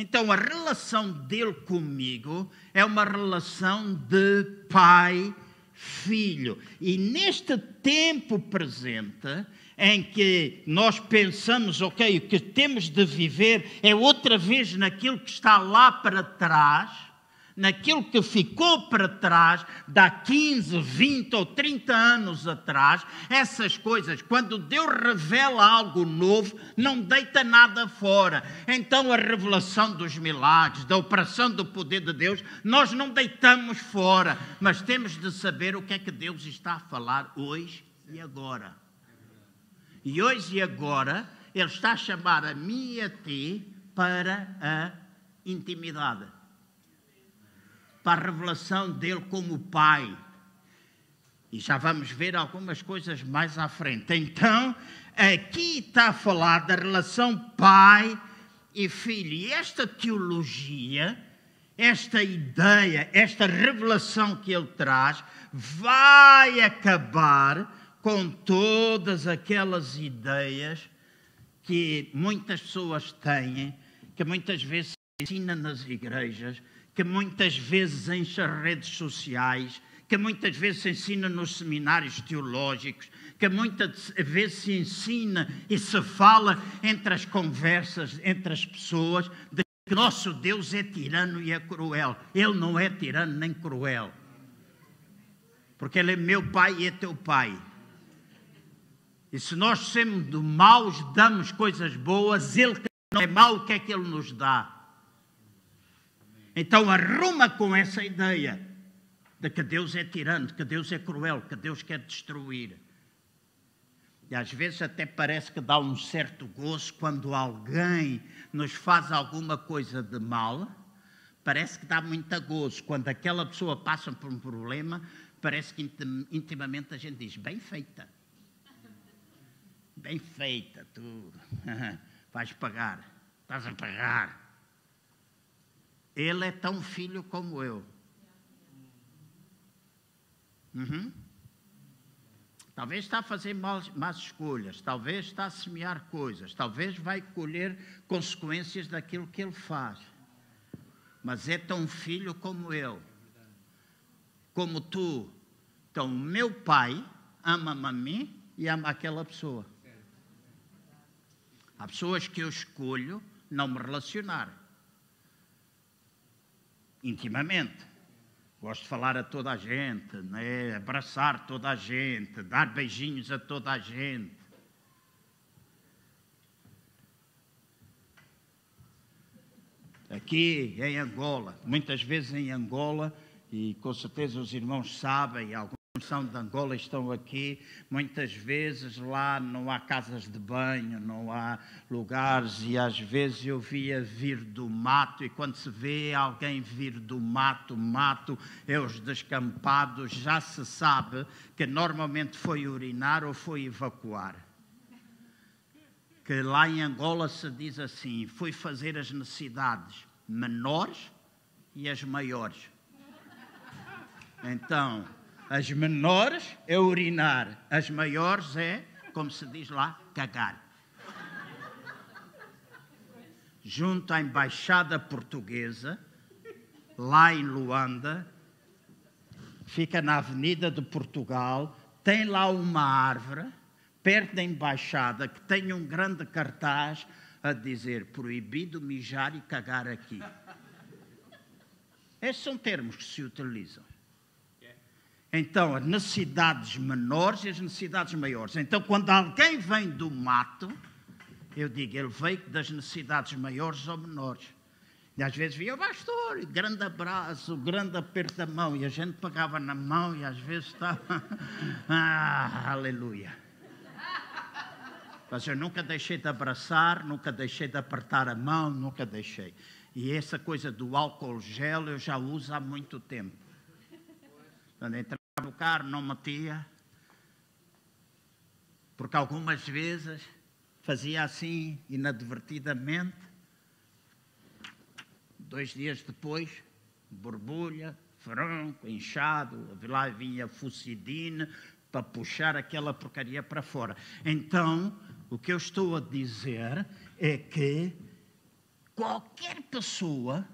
Então a relação dele comigo é uma relação de pai filho. E neste tempo presente, em que nós pensamos, ok, o que temos de viver é outra vez naquilo que está lá para trás, naquilo que ficou para trás, da 15, 20 ou 30 anos atrás, essas coisas, quando Deus revela algo novo, não deita nada fora. Então a revelação dos milagres, da operação do poder de Deus, nós não deitamos fora, mas temos de saber o que é que Deus está a falar hoje e agora. E hoje e agora, Ele está a chamar a mim e a ti para a intimidade para a revelação dele como Pai. E já vamos ver algumas coisas mais à frente. Então, aqui está a falar da relação pai e filho. E esta teologia, esta ideia, esta revelação que ele traz, vai acabar com todas aquelas ideias que muitas pessoas têm, que muitas vezes se ensina nas igrejas, que muitas vezes enche as redes sociais, que muitas vezes se ensina nos seminários teológicos, que muitas vezes se ensina e se fala entre as conversas, entre as pessoas, de que nosso Deus é tirano e é cruel. Ele não é tirano nem cruel. Porque Ele é meu pai e é teu pai. E se nós sendo maus, damos coisas boas, Ele que não é mau, o que é que Ele nos dá? Então arruma com essa ideia de que Deus é tirano, que Deus é cruel, que Deus quer destruir. E às vezes até parece que dá um certo gozo quando alguém nos faz alguma coisa de mal. Parece que dá muito gozo. Quando aquela pessoa passa por um problema, parece que intimamente a gente diz: bem feita. Bem feita, tu vais pagar, estás a pagar. Ele é tão filho como eu. Uhum. Talvez está a fazer más, escolhas, talvez está a semear coisas, talvez vai colher consequências daquilo que ele faz. Mas é tão filho como eu, como tu. Então, meu pai ama-me a mim e ama aquela pessoa. Há pessoas que eu escolho não me relacionar intimamente. Gosto de falar a toda a gente, né? abraçar toda a gente, dar beijinhos a toda a gente. aqui em Angola, muitas vezes em Angola, e com certeza os irmãos sabem, alguns são de Angola estão aqui, muitas vezes lá não há casas de banho, não há lugares, e às vezes eu via vir do mato, e quando se vê alguém vir do mato, mato é os descampados, já se sabe que normalmente foi urinar ou foi evacuar. Que lá em Angola se diz assim: foi fazer as necessidades menores e as maiores. Então, as menores é urinar, as maiores é, como se diz lá, cagar. Junto à embaixada portuguesa, lá em Luanda, fica na Avenida de Portugal, tem lá uma árvore, perto da embaixada, que tem um grande cartaz a dizer proibido mijar e cagar aqui. Esses são termos que se utilizam. Então, as necessidades menores e as necessidades maiores. Então, quando alguém vem do mato, eu digo, ele veio das necessidades maiores ou menores. E às vezes via o pastor, grande abraço, grande aperto da mão, e a gente pegava na mão e às vezes estava. ah, aleluia. Mas eu nunca deixei de abraçar, nunca deixei de apertar a mão, nunca deixei. E essa coisa do álcool gel eu já uso há muito tempo. Quando entrava no carro, não metia. Porque algumas vezes fazia assim, inadvertidamente. Dois dias depois, borbulha, franco, inchado, lá vinha fucidine para puxar aquela porcaria para fora. Então, o que eu estou a dizer é que qualquer pessoa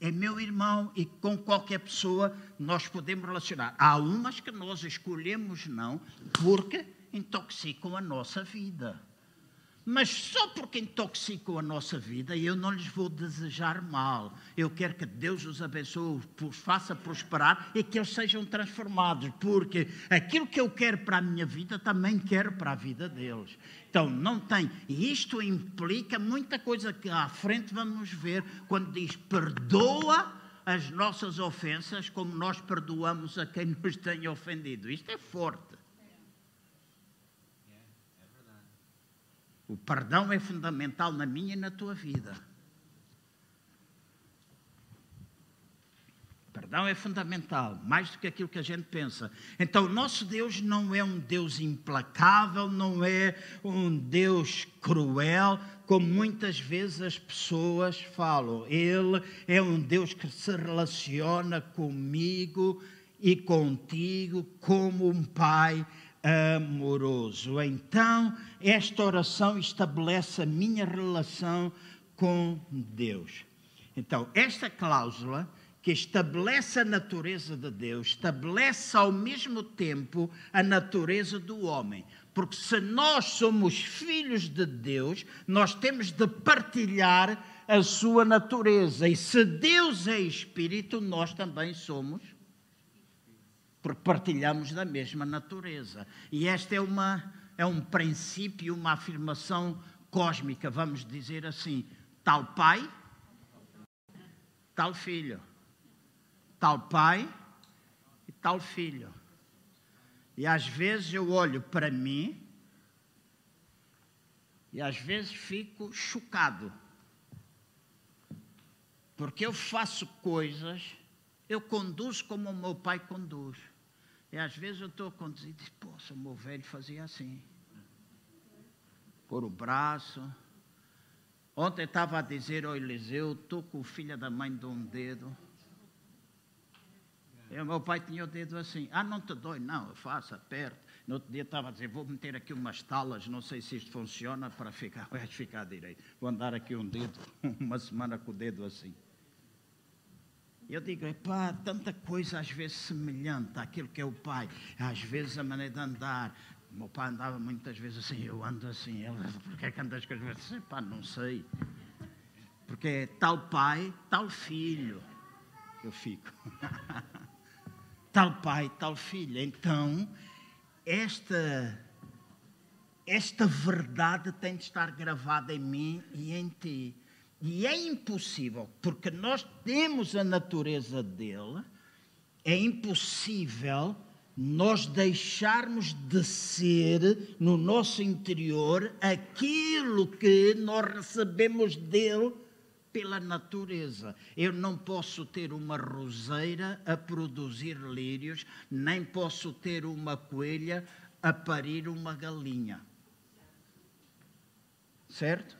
é meu irmão e com qualquer pessoa nós podemos relacionar. Há umas que nós escolhemos não, porque intoxicam a nossa vida. Mas só porque intoxicam a nossa vida, eu não lhes vou desejar mal. Eu quero que Deus os abençoe, os faça prosperar e que eles sejam transformados, porque aquilo que eu quero para a minha vida também quero para a vida deles. Então, não tem. E isto implica muita coisa que à frente vamos ver quando diz perdoa as nossas ofensas como nós perdoamos a quem nos tem ofendido. Isto é forte. O perdão é fundamental na minha e na tua vida. Perdão é fundamental, mais do que aquilo que a gente pensa. Então, o nosso Deus não é um Deus implacável, não é um Deus cruel, como muitas vezes as pessoas falam. Ele é um Deus que se relaciona comigo e contigo como um pai amoroso. Então, esta oração estabelece a minha relação com Deus. Então, esta cláusula que estabelece a natureza de Deus, estabelece ao mesmo tempo a natureza do homem. Porque se nós somos filhos de Deus, nós temos de partilhar a sua natureza. E se Deus é espírito, nós também somos porque partilhamos da mesma natureza. E esta é, uma, é um princípio, uma afirmação cósmica, vamos dizer assim: tal pai, tal filho. Tal pai e tal filho. E às vezes eu olho para mim e às vezes fico chocado. Porque eu faço coisas eu conduzo como o meu pai conduz. E às vezes eu estou conduzindo poxa, o meu velho fazia assim. Por o braço. Ontem estava a dizer ao Eliseu, estou com o filho da mãe de um dedo. O meu pai tinha o dedo assim. Ah, não te dói? Não, eu faço, aperto. No outro dia estava a dizer, vou meter aqui umas talas, não sei se isto funciona para ficar, vai ficar direito. Vou andar aqui um dedo, uma semana com o dedo assim. Eu digo, pá, tanta coisa às vezes semelhante àquilo que é o pai. Às vezes a maneira de andar. O meu pai andava muitas vezes assim, eu ando assim. Ele, porquê é que andas com as vezes? Pá, não sei. Porque é tal pai, tal filho. Eu fico. tal pai, tal filho. Então, esta, esta verdade tem de estar gravada em mim e em ti E é impossível, porque nós temos a natureza dele, é impossível nós deixarmos de ser no nosso interior aquilo que nós recebemos dele pela natureza. Eu não posso ter uma roseira a produzir lírios, nem posso ter uma coelha a parir uma galinha. Certo?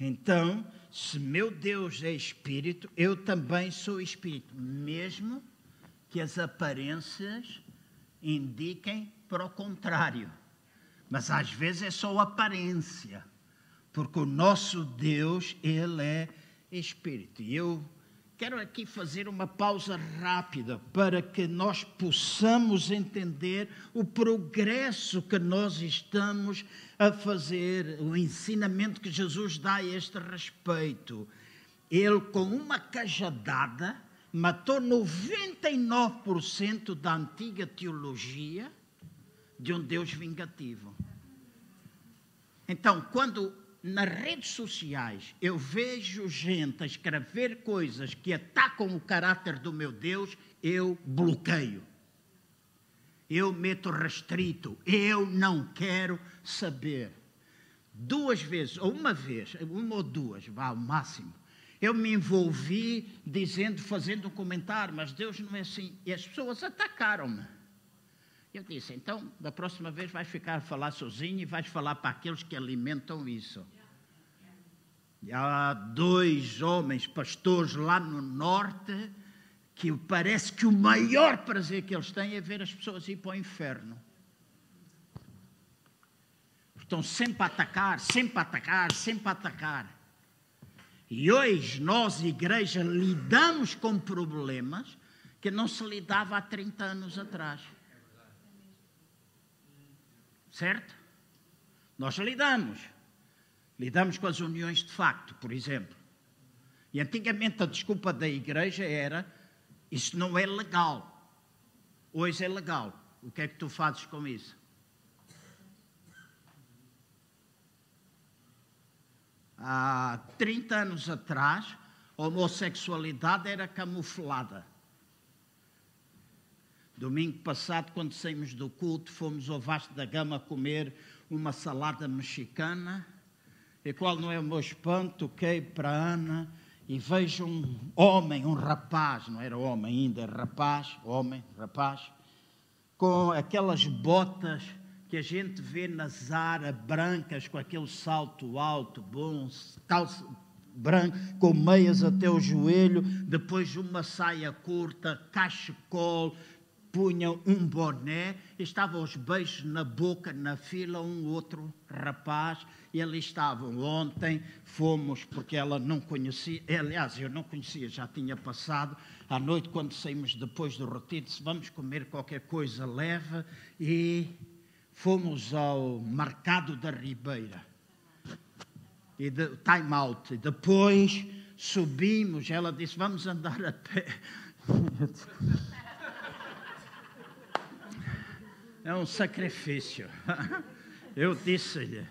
Então, se meu Deus é espírito, eu também sou espírito, mesmo que as aparências indiquem para o contrário. Mas às vezes é só aparência, porque o nosso Deus, ele é espírito. E eu quero aqui fazer uma pausa rápida para que nós possamos entender o progresso que nós estamos a fazer, o ensinamento que Jesus dá a este respeito. Ele, com uma cajadada, matou 99% da antiga teologia de um Deus vingativo. Então, quando nas redes sociais eu vejo gente a escrever coisas que atacam o caráter do meu Deus, eu bloqueio. Eu meto restrito. Eu não quero saber. Duas vezes, ou uma vez, uma ou duas, vá ao máximo. Eu me envolvi dizendo, fazendo um comentário, mas Deus não é assim. E as pessoas atacaram-me. Eu disse, então, da próxima vez vais ficar a falar sozinho e vais falar para aqueles que alimentam isso. E há dois homens pastores lá no norte que parece que o maior prazer que eles têm é ver as pessoas ir para o inferno. Estão sempre a atacar, sempre a atacar, sempre a atacar. E hoje nós, igreja, lidamos com problemas que não se lidava há 30 anos atrás. Certo? Nós lidamos. Lidamos com as uniões de facto, por exemplo. E antigamente a desculpa da igreja era: isso não é legal. Hoje é legal. O que é que tu fazes com isso? Há 30 anos atrás, a homossexualidade era camuflada. Domingo passado, quando saímos do culto, fomos ao Vasto da Gama comer uma salada mexicana. E qual não é o meu espanto? Toquei para a Ana e vejo um homem, um rapaz, não era homem ainda, rapaz, homem, rapaz, com aquelas botas que a gente vê na Zara brancas, com aquele salto alto, bom, calça branca, com meias até o joelho, depois uma saia curta, cachecol, punham um boné, estavam os beijos na boca, na fila, um outro rapaz, e ali estavam. Ontem fomos, porque ela não conhecia, aliás, eu não conhecia, já tinha passado. À noite, quando saímos depois do retiro, disse, vamos comer qualquer coisa leve, e fomos ao Mercado da Ribeira. E de, time out. E depois subimos, ela disse, vamos andar a pé. é um sacrifício. Eu disse-lhe,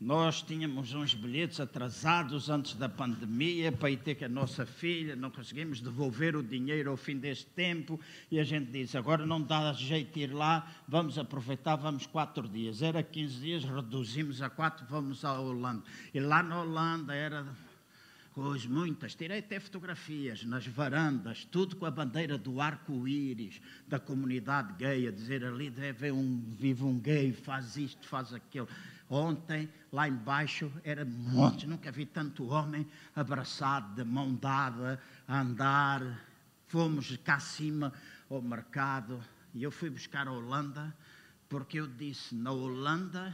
nós tínhamos uns bilhetes atrasados antes da pandemia para ir ter com a nossa filha, não conseguimos devolver o dinheiro ao fim deste tempo e a gente disse: agora não dá jeito ir lá, vamos aproveitar, vamos quatro dias. Era 15 dias, reduzimos a quatro, vamos à Holanda. E lá na Holanda era Pois muitas, tirei até fotografias nas varandas, tudo com a bandeira do arco-íris, da comunidade gay, a dizer ali deve um, vive um gay, faz isto, faz aquilo. Ontem, lá embaixo, era monte, nunca vi tanto homem abraçado, de mão dada, a andar. Fomos cá acima ao mercado e eu fui buscar a Holanda, porque eu disse, na Holanda,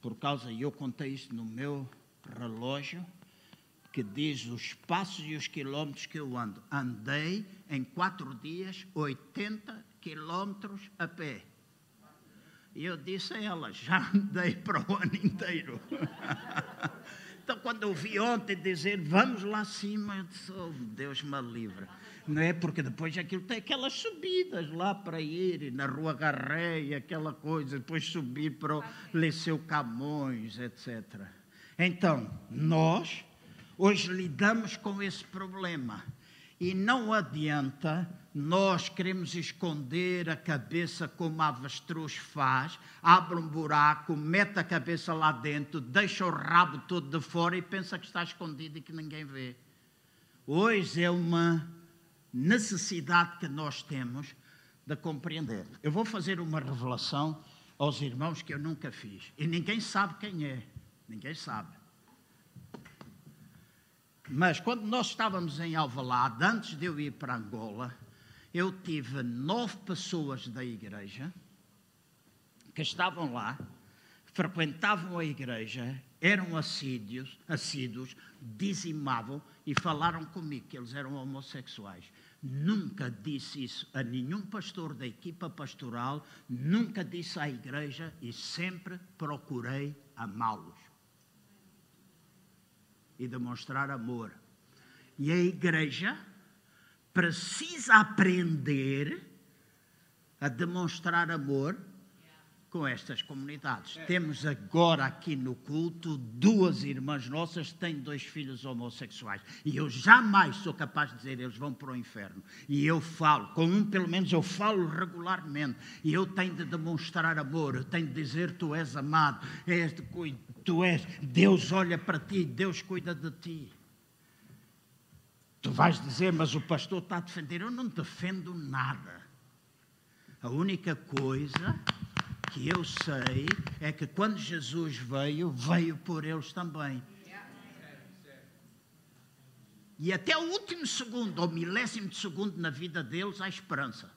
por causa, e eu contei isso no meu relógio, que diz os passos e os quilómetros que eu ando. Andei em quatro dias 80 quilómetros a pé. E eu disse a ela, já andei para o ano inteiro. então, quando eu vi ontem dizer, vamos lá acima, eu disse, oh, Deus me livre. Não é porque depois aquilo tem aquelas subidas lá para ir, na Rua Garreia, aquela coisa, depois subir para o Liceu Camões, etc. Então, nós hoje lidamos com esse problema e não adianta nós queremos esconder a cabeça como a avestruz faz, abre um buraco, mete a cabeça lá dentro, deixa o rabo todo de fora e pensa que está escondido e que ninguém vê. Hoje é uma necessidade que nós temos de compreender. Eu vou fazer uma revelação aos irmãos que eu nunca fiz e ninguém sabe quem é, ninguém sabe. Mas quando nós estávamos em Alvalade, antes de eu ir para Angola, eu tive nove pessoas da igreja que estavam lá, frequentavam a igreja, eram assíduos, assíduos, dizimavam e falaram comigo que eles eram homossexuais. Nunca disse isso a nenhum pastor da equipa pastoral, nunca disse à igreja e sempre procurei amá-los e demonstrar amor. E a igreja precisa aprender a demonstrar amor com estas comunidades. É. Temos agora aqui no culto duas irmãs nossas que têm dois filhos homossexuais. E eu jamais sou capaz de dizer eles vão para o inferno. E eu falo, com um pelo menos eu falo regularmente. E eu tenho de demonstrar amor, eu tenho de dizer tu és amado, és de, tu és, Deus olha para ti, Deus cuida de ti. Tu vais dizer, mas o pastor está a defender. Eu não defendo nada. A única coisa que eu sei é que quando Jesus veio, veio por eles também. E até o último segundo, ou milésimo de segundo na vida deles, há esperança.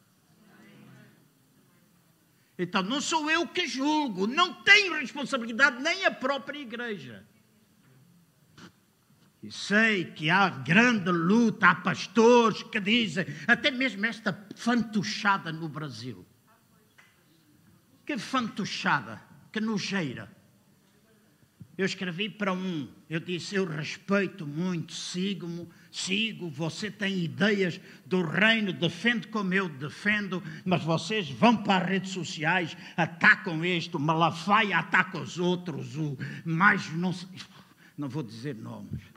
Então não sou eu que julgo, não tenho responsabilidade nem a própria igreja. E sei que há grande luta, há pastores que dizem, até mesmo esta fantochada no Brasil. Que fantochada, que nojeira. Eu escrevi para um, eu disse, eu respeito muito, sigo-me, sigo, você tem ideias do reino, defende como eu defendo, mas vocês vão para as redes sociais, atacam este, o Malafaia ataca os outros, o mais não, não vou dizer nomes.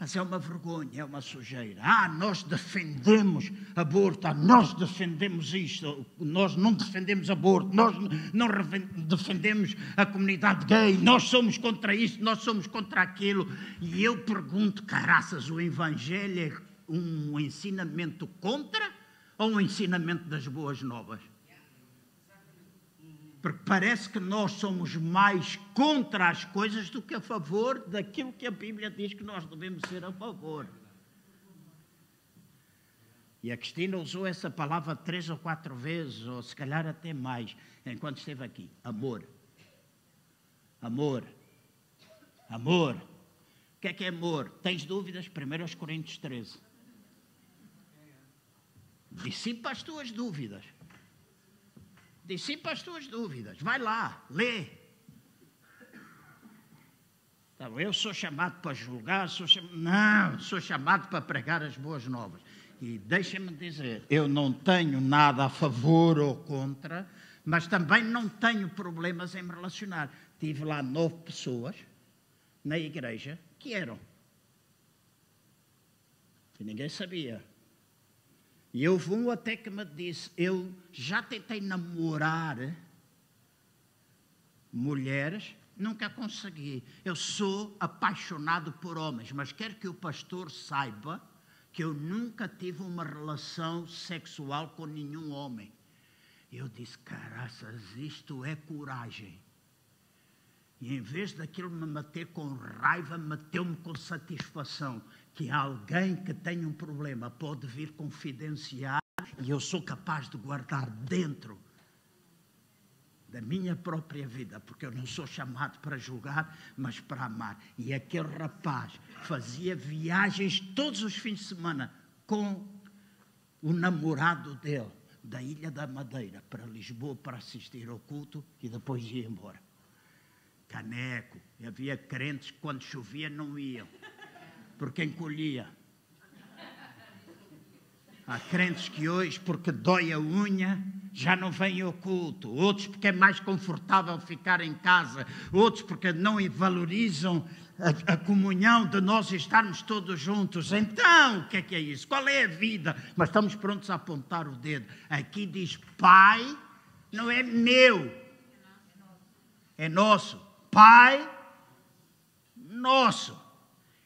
Mas é uma vergonha, é uma sujeira. Ah, nós defendemos aborto, ah, nós defendemos isto, nós não defendemos aborto, nós não defendemos a comunidade gay, nós somos contra isto, nós somos contra aquilo. E eu pergunto, caraças, o Evangelho é um ensinamento contra ou um ensinamento das boas novas? Porque parece que nós somos mais contra as coisas do que a favor daquilo que a Bíblia diz que nós devemos ser a favor. E a Cristina usou essa palavra três ou quatro vezes, ou se calhar até mais, enquanto esteve aqui. Amor. Amor. Amor. O que é que é amor? Tens dúvidas? 1 Coríntios 13. Dissipa as tuas dúvidas. Dissipa as tuas dúvidas. Vai lá, lê. Então, eu sou chamado para julgar, sou não, sou chamado para pregar as boas novas. E deixa-me dizer, eu não tenho nada a favor ou contra, mas também não tenho problemas em me relacionar. Tive lá nove pessoas na igreja que eram. E ninguém sabia. E houve um até que me disse: Eu já tentei namorar mulheres, nunca consegui. Eu sou apaixonado por homens, mas quero que o pastor saiba que eu nunca tive uma relação sexual com nenhum homem. Eu disse: Caraças, isto é coragem. E em vez daquilo me meter com raiva, meteu-me com satisfação que alguém que tem um problema pode vir confidenciar e eu sou capaz de guardar dentro da minha própria vida, porque eu não sou chamado para julgar, mas para amar. E aquele rapaz fazia viagens todos os fins de semana com o namorado dele, da Ilha da Madeira para Lisboa para assistir ao culto e depois ia embora. Caneco, havia crentes que quando chovia não iam porque encolhia. Há crentes que hoje, porque dói a unha, já não vêm ao culto, outros porque é mais confortável ficar em casa, outros porque não valorizam a, a, comunhão de nós estarmos todos juntos. Então, o que é que é isso? Qual é a vida? Mas estamos prontos a apontar o dedo. Aqui diz: Pai, não é meu, é nosso. Pai, nosso.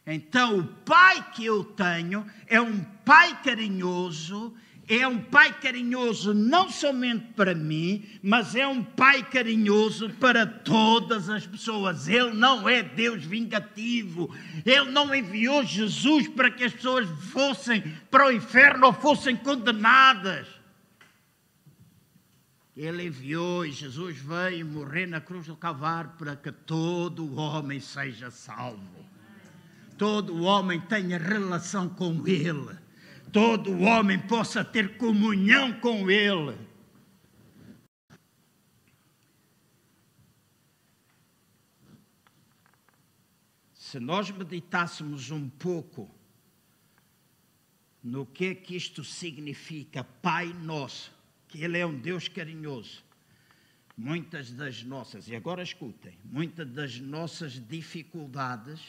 Então, o pai que eu tenho é um pai carinhoso é um pai carinhoso não somente para mim, mas é um pai carinhoso para todas as pessoas. Ele não é Deus vingativo. Ele não enviou Jesus para que as pessoas fossem para o inferno ou fossem condenadas. Ele enviou e Jesus veio morrer na cruz do Calvário para que todo o homem seja salvo. Todo o homem tenha relação com Ele todo homem possa ter comunhão com Ele. Se nós meditássemos um pouco no que é que isto significa, Pai Nosso, que Ele é um Deus carinhoso, muitas das nossas, e agora escutem, muitas das nossas dificuldades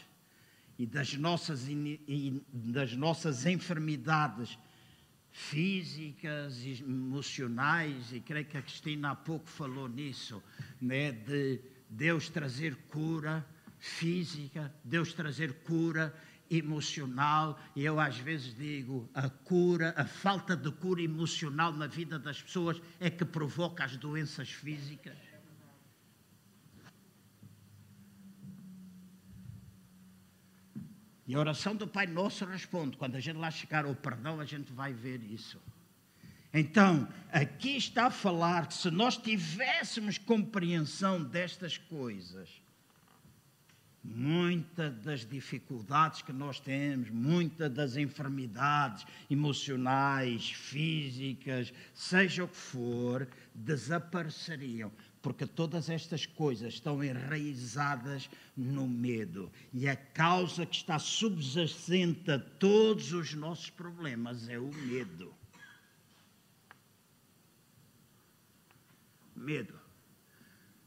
e das nossas, e das nossas enfermidades físicas e emocionais, e creio que a Cristina há pouco falou nisso, né, de Deus trazer cura física, Deus trazer cura emocional, e eu às vezes digo, a cura, a falta de cura emocional na vida das pessoas é que provoca as doenças físicas. E a oração do Pai Nosso responde. Quando a gente lá chegar ao perdão, a gente vai ver isso. Então, aqui está a falar que se nós tivéssemos compreensão destas coisas, muitas das dificuldades que nós temos, muitas das enfermidades emocionais, físicas, seja o que for, desapareceriam porque todas estas coisas estão enraizadas no medo. E a causa que está subjacente a todos os nossos problemas é o medo. Medo.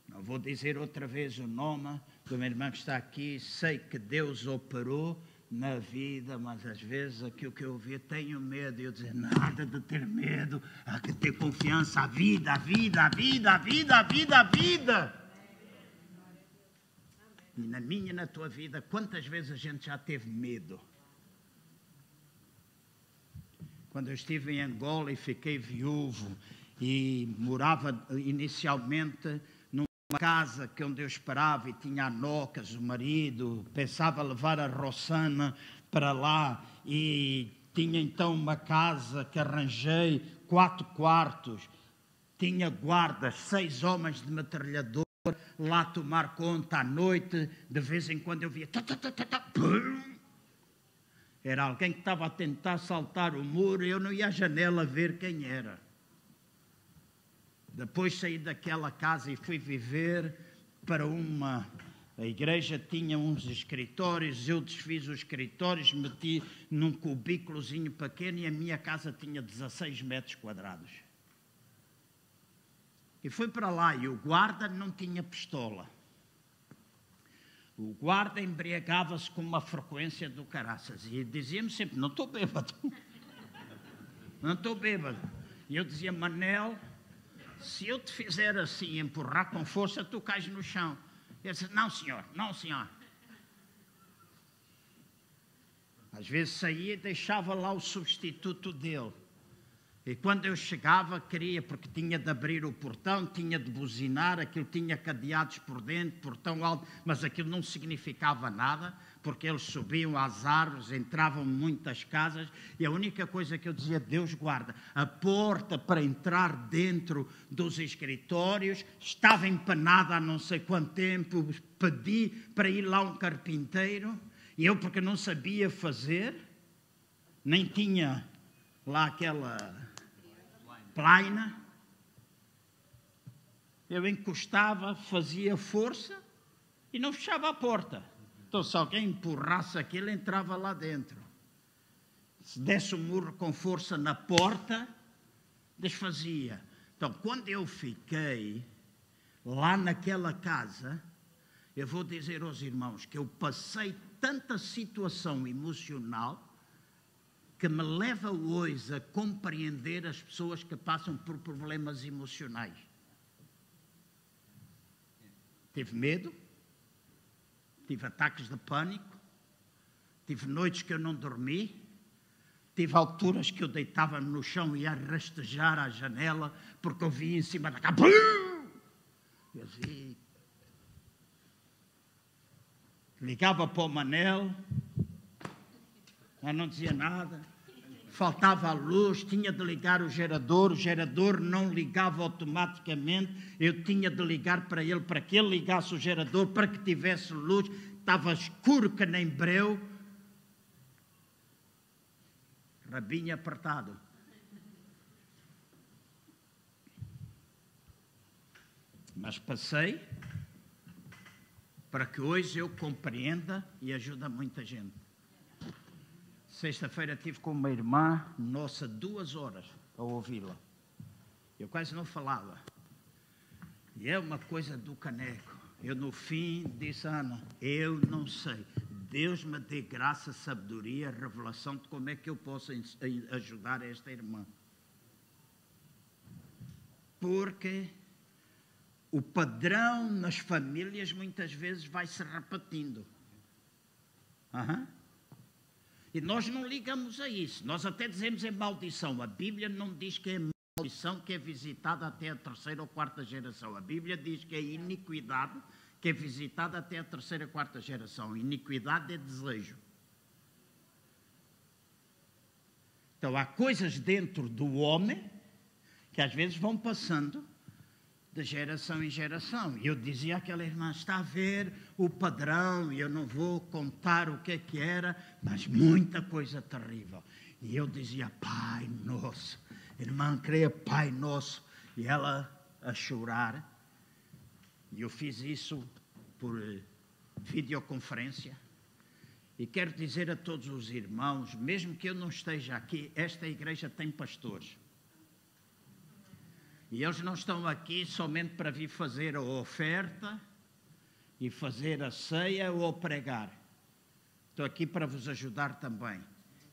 Não vou dizer outra vez o nome do meu irmão que está aqui. Sei que Deus operou na vida, mas às vezes aquilo que eu ouvi, tenho medo, e eu dizer, nada de ter medo, há que ter confiança, a vida, a vida, a vida, a vida, a vida, a vida. E na minha na tua vida, quantas vezes a gente já teve medo? Quando eu estive em Angola e fiquei viúvo e morava inicialmente uma casa que onde eu esperava e tinha a Nocas, o marido, pensava levar a Rossana para lá e tinha então uma casa que arranjei, quatro quartos, tinha guardas, seis homens de metralhador lá tomar conta à noite, de vez em quando eu via. Tá, tá, tá, era alguém que estava a tentar saltar o muro e eu não ia à janela ver quem era. Depois saí daquela casa e fui viver para uma. A igreja tinha uns escritórios, eu desfiz os escritórios, meti num cubículozinho pequeno e a minha casa tinha 16 metros quadrados. E fui para lá e o guarda não tinha pistola. O guarda embriagava-se com uma frequência do caraças e dizia-me sempre: Não estou bêbado. Não estou bêbado. E eu dizia: Manel, se eu te fizer assim, empurrar com força, tu cais no chão. Ele disse, não senhor, não senhor. Às vezes saía e deixava lá o substituto dele. E quando eu chegava, queria, porque tinha de abrir o portão, tinha de buzinar, aquilo tinha cadeados por dentro, portão alto, mas aquilo não significava nada, porque eles subiam às árvores, entravam muitas casas, e a única coisa que eu dizia, Deus guarda, a porta para entrar dentro dos escritórios estava empanada há não sei quanto tempo, pedi para ir lá um carpinteiro, e eu, porque não sabia fazer, nem tinha lá aquela plaina. Eu encostava, fazia força e não fechava a porta. Então, se alguém empurrasse aquilo, entrava lá dentro. Se desse um murro com força na porta, desfazia. Então, quando eu fiquei lá naquela casa, eu vou dizer aos irmãos que eu passei tanta situação emocional que me leva hoje a compreender as pessoas que passam por problemas emocionais. Tive medo, tive ataques de pânico, tive noites que eu não dormi, tive alturas que eu deitava no chão e ia rastejar à janela porque eu via em cima da cama. Eu dizia, ligava para o Manel, mas não dizia nada. Faltava luz, tinha de ligar o gerador, o gerador não ligava automaticamente, eu tinha de ligar para ele para que ele ligasse o gerador para que tivesse luz, estava escuro que nem breu, rabinho apertado. Mas passei para que hoje eu compreenda e ajude muita gente. Sexta-feira tive com uma irmã nossa duas horas a ouvi-la. Eu quase não falava. E é uma coisa do caneco. Eu no fim disse, Ana, eu não sei. Deus me dê graça, sabedoria, revelação de como é que eu posso ajudar esta irmã. Porque o padrão nas famílias muitas vezes vai se repetindo. Uhum. E nós não ligamos a isso. Nós até dizemos é maldição. A Bíblia não diz que é maldição que é visitada até a terceira ou quarta geração. A Bíblia diz que é iniquidade que é visitada até a terceira ou quarta geração. Iniquidade é desejo. Então há coisas dentro do homem que às vezes vão passando de geração em geração. E eu dizia àquela irmã: está a ver o padrão, e eu não vou contar o que é que era, mas muita coisa terrível. E eu dizia: Pai Nosso, irmã, creia, Pai Nosso. E ela a chorar. E eu fiz isso por eh, videoconferência. E quero dizer a todos os irmãos, mesmo que eu não esteja aqui, esta igreja tem pastores. E eles não estão aqui somente para vir fazer a oferta e fazer a ceia ou pregar. Estou aqui para vos ajudar também.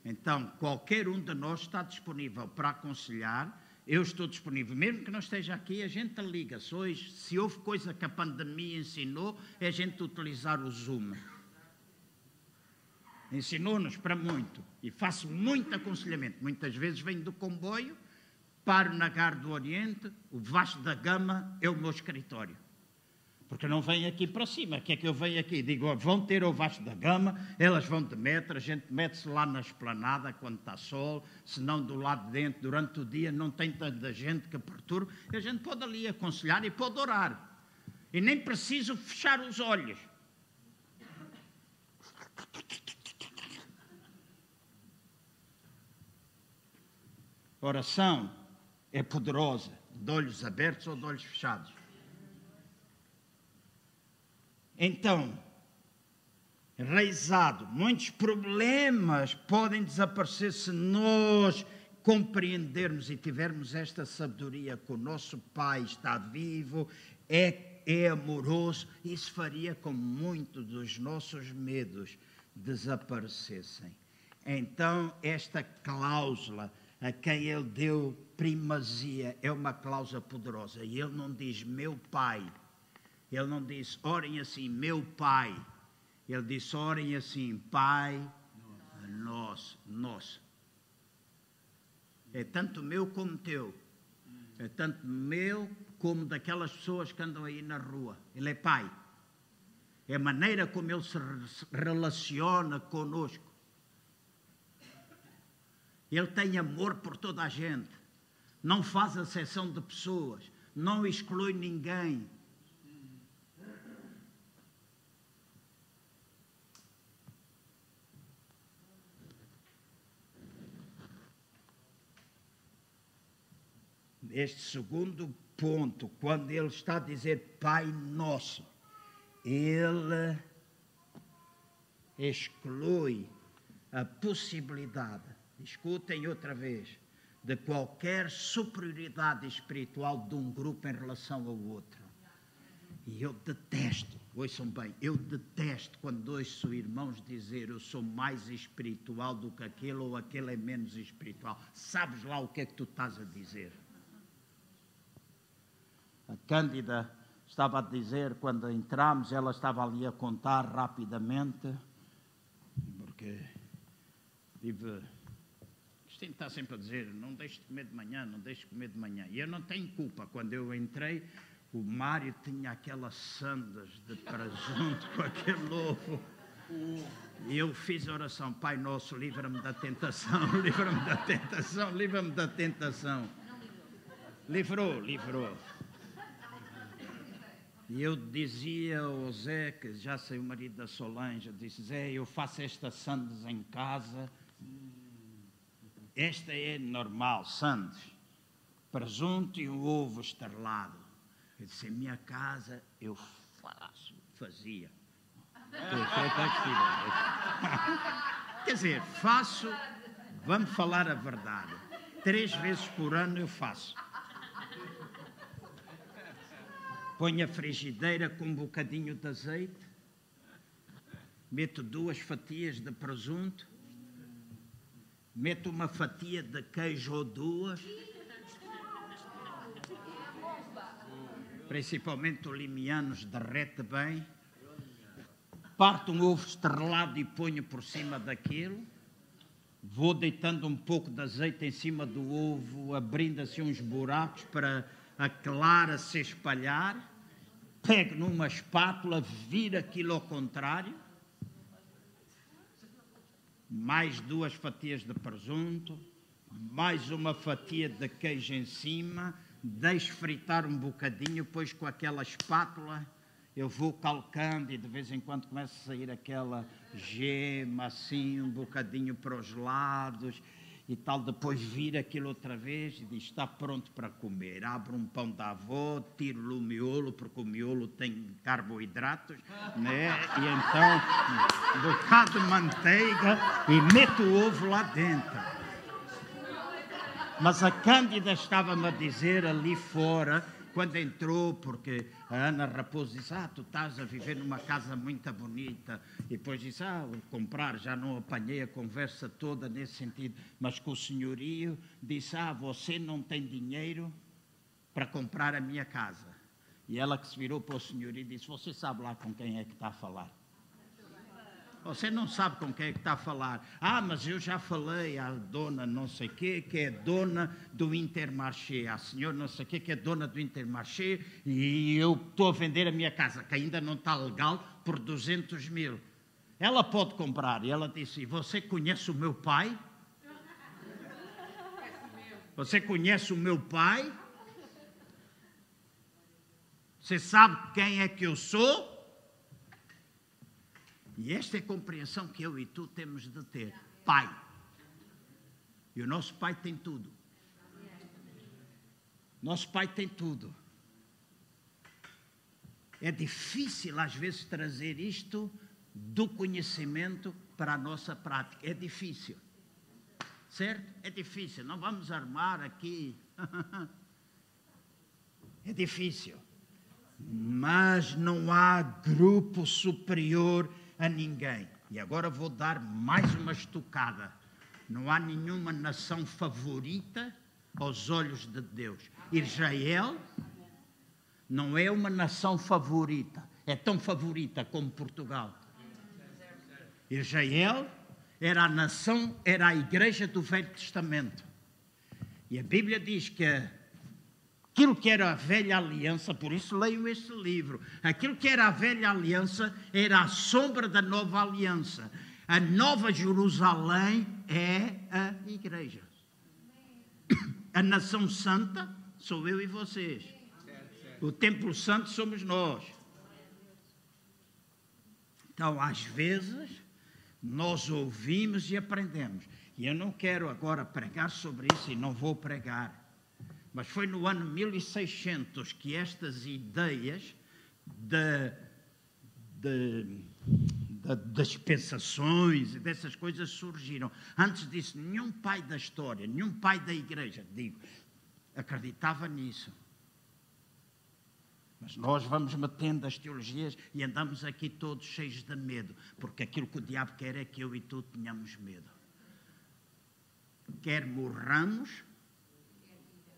Então, qualquer um de nós está disponível para aconselhar. Eu estou disponível, mesmo que não esteja aqui, a gente liga-se. Hoje, se houve coisa que a pandemia ensinou, é a gente utilizar o Zoom. Ensinou-nos para muito. E faço muito aconselhamento. Muitas vezes venho do comboio paro na Gar do Oriente, o Vasco da Gama é o meu escritório. Porque não vem aqui para cima. O que é que eu venho aqui? Digo, vão ter o Vasco da Gama, elas vão de metro, a gente mete-se lá na esplanada quando está sol, se não do lado de dentro, durante o dia não tem tanta gente que perturba, a gente pode ali aconselhar e pode orar. E nem preciso fechar os olhos. Oração é poderosa, de olhos abertos ou de olhos fechados. Então, enraizado, muitos problemas podem desaparecer se nós compreendermos e tivermos esta sabedoria que o nosso Pai está vivo, é, é amoroso, isso faria com muitos dos nossos medos desaparecessem. Então, esta cláusula a quem ele deu primazia é uma cláusula poderosa. E ele não diz meu pai, ele não diz orem assim, meu pai. Ele diz orem assim, pai nosso, nosso. É tanto meu como teu. É tanto meu como daquelas pessoas que andam aí na rua. Ele é pai. É a maneira como ele se relaciona conosco. Ele tem amor por toda a gente. Não faz exceção de pessoas. Não exclui ninguém. Este segundo ponto, quando ele está a dizer Pai Nosso, ele exclui a possibilidade Escutem outra vez de qualquer superioridade espiritual de um grupo em relação ao outro. E eu detesto, ouçam bem, eu detesto quando ouço irmãos dizer eu sou mais espiritual do que aquele ou aquele é menos espiritual. Sabes lá o que é que tu estás a dizer? A Cândida estava a dizer, quando entramos, ela estava ali a contar rapidamente, porque tive. Cristina está sempre a dizer: não deixe de comer de manhã, não deixe de comer de manhã. E eu não tenho culpa. Quando eu entrei, o Mário tinha aquelas sandas de presunto com aquele ovo. E eu fiz a oração: Pai Nosso, livra-me da tentação, livra-me da tentação, livra-me da tentação. Livrou, livrou. E eu dizia ao Zé, que já saiu o marido da Solange, disse, Zé, eu faço estas sandes em casa. Esta é normal, sandes. Presunto e um ovo estrelado. Eu disse, em minha casa eu faço, fazia. Quer dizer, faço, vamos falar a verdade. Três vezes por ano eu faço. Ponho a frigideira com um bocadinho de azeite, meto duas fatias de presunto, meto uma fatia de queijo ou duas, principalmente o limianos derrete bem, parto um ovo estrelado e ponho por cima daquilo, vou deitando um pouco de azeite em cima do ovo, abrindo assim uns buracos para a clara se espalhar, pego numa espátula, vira aquilo ao contrário, mais duas fatias de presunto, mais uma fatia de queijo em cima, deixo fritar um bocadinho, depois com aquela espátula eu vou calcando e de vez em quando começa a sair aquela gema assim, um bocadinho para os lados e tal, depois vira aquilo outra vez e diz: está pronto para comer. Abre um pão da avó, tiro-lhe o miolo, porque o miolo tem carboidratos, né? e então um bocado de manteiga e meto o ovo lá dentro. Mas a Cândida estava-me a dizer ali fora quando entrou, porque a Ana Raposo disse: Ah, tu estás a viver numa casa muito bonita. E depois disse: Ah, comprar, já não apanhei a conversa toda nesse sentido. Mas com o senhorio disse: Ah, você não tem dinheiro para comprar a minha casa. E ela que se virou para o senhorio disse: Você sabe lá com quem é que está a falar? Você não sabe com quem é que está a falar. Ah, mas eu já falei à dona não sei quê, que é dona do Intermarché, à senhora não sei quê, que é dona do Intermarché, e eu estou a vender a minha casa, que ainda não está legal, por 200 mil. Ela pode comprar. E ela disse, você conhece o meu pai? Você conhece o meu pai? Você sabe quem é que eu sou? E esta é a compreensão que eu e tu temos de ter. Pai. E o nosso Pai tem tudo. Nosso Pai tem tudo. É difícil às vezes trazer isto do conhecimento para a nossa prática. É difícil. Certo? É difícil. Não vamos armar aqui. é difícil. Mas não há grupo superior a ninguém. E agora vou dar mais uma estocada. Não há nenhuma nação favorita aos olhos de Deus. Israel não é uma nação favorita, é tão favorita como Portugal. Israel era a nação, era a igreja do Velho Testamento. E a Bíblia diz que aquilo que era a velha aliança, por isso leio este livro. Aquilo que era a velha aliança era a sombra da nova aliança. A nova Jerusalém é a igreja. A nação santa sou eu e vocês. O templo santo somos nós. Então, às vezes, nós ouvimos e aprendemos. E eu não quero agora pregar sobre isso e não vou pregar. Mas foi no ano 1600 que estas ideias de, de, das pensações e dessas coisas surgiram. Antes disso, nenhum pai da história, nenhum pai da igreja, digo, acreditava nisso. Mas nós vamos metendo as teologias e andamos aqui todos cheios de medo, porque aquilo que o diabo quer é que eu e tu tenhamos medo. Quer morramos,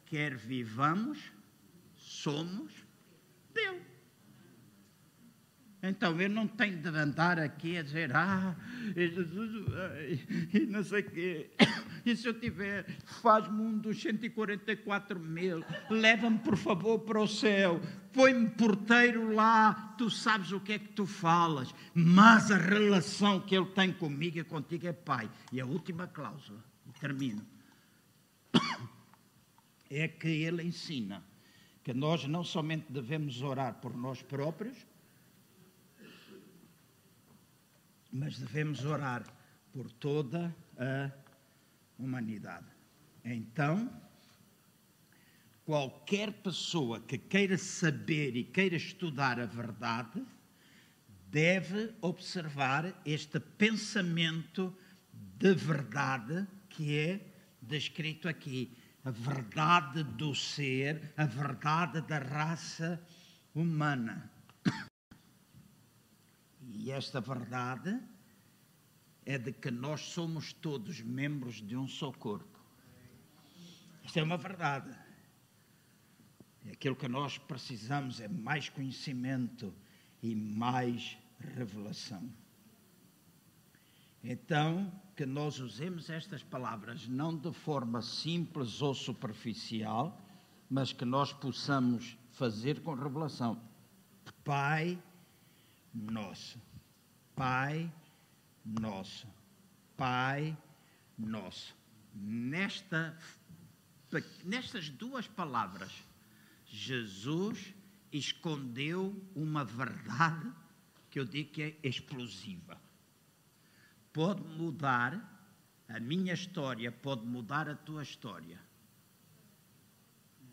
quer vivamos, somos dele. Então eu não tenho de andar aqui a dizer, ah, e não sei o quê. E se eu tiver, faz-me um dos 144 mil, leva-me por favor para o céu, põe-me porteiro lá, tu sabes o que é que tu falas, mas a relação que ele tem comigo e contigo é pai. E a última cláusula, termino, é que ele ensina que nós não somente devemos orar por nós próprios, mas devemos orar por toda a humanidade. Então, qualquer pessoa que queira saber e queira estudar a verdade, deve observar este pensamento de verdade que é descrito aqui. A verdade do ser, a verdade da raça humana. E esta verdade é de que nós somos todos membros de um só corpo. Isto é uma verdade. E aquilo que nós precisamos é mais conhecimento e mais revelação. Então, que nós usemos estas palavras não de forma simples ou superficial, mas que nós possamos fazer com revelação. Pai nosso. Pai nosso. Pai nosso. Nesta, nestas duas palavras, Jesus escondeu uma verdade que eu digo que é explosiva. Pode mudar a minha história, pode mudar a tua história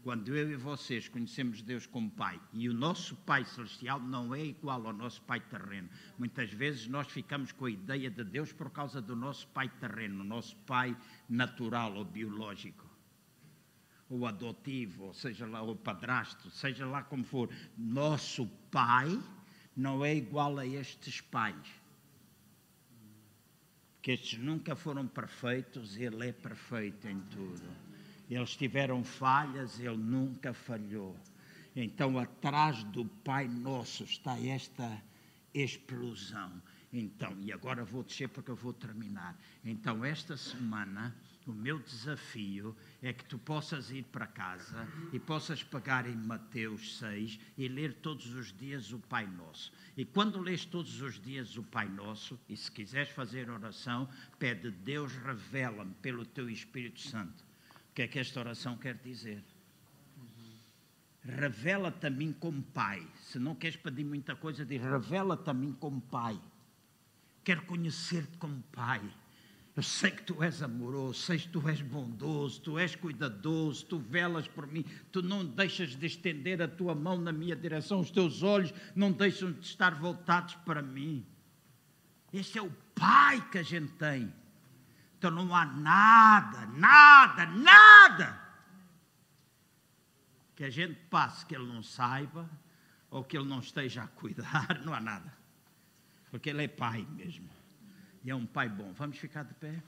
quando eu e vocês conhecemos Deus como Pai e o nosso Pai Celestial não é igual ao nosso Pai terreno, muitas vezes nós ficamos com a ideia de Deus por causa do nosso Pai terreno, o nosso Pai natural ou biológico, ou adotivo, ou seja lá, o padrasto, seja lá como for. Nosso Pai não é igual a estes pais. Que estes nunca foram perfeitos, Ele é perfeito em tudo. Eles tiveram falhas, ele nunca falhou. Então, atrás do Pai Nosso está esta explosão. Então, e agora vou descer porque eu vou terminar. Então, esta semana, o meu desafio é que tu possas ir para casa e possas pegar em Mateus 6 e ler todos os dias o Pai Nosso. E quando lês todos os dias o Pai Nosso, e se quiseres fazer oração, pede Deus revela-me pelo teu Espírito Santo que é que esta oração quer dizer? Revela-te a mim como Pai. Se não queres pedir muita coisa, diz: Revela-te a mim como Pai. Quero conhecer-te como Pai. Eu sei que tu és amoroso, sei que tu és bondoso, tu és cuidadoso, tu velas por mim, tu não deixas de estender a tua mão na minha direção, os teus olhos não deixam de estar voltados para mim. Este é o Pai que a gente tem. Então não há nada, nada, nada que a gente passe que ele não saiba ou que ele não esteja a cuidar, não há nada. Porque ele é pai mesmo. E é um pai bom. Vamos ficar de pé?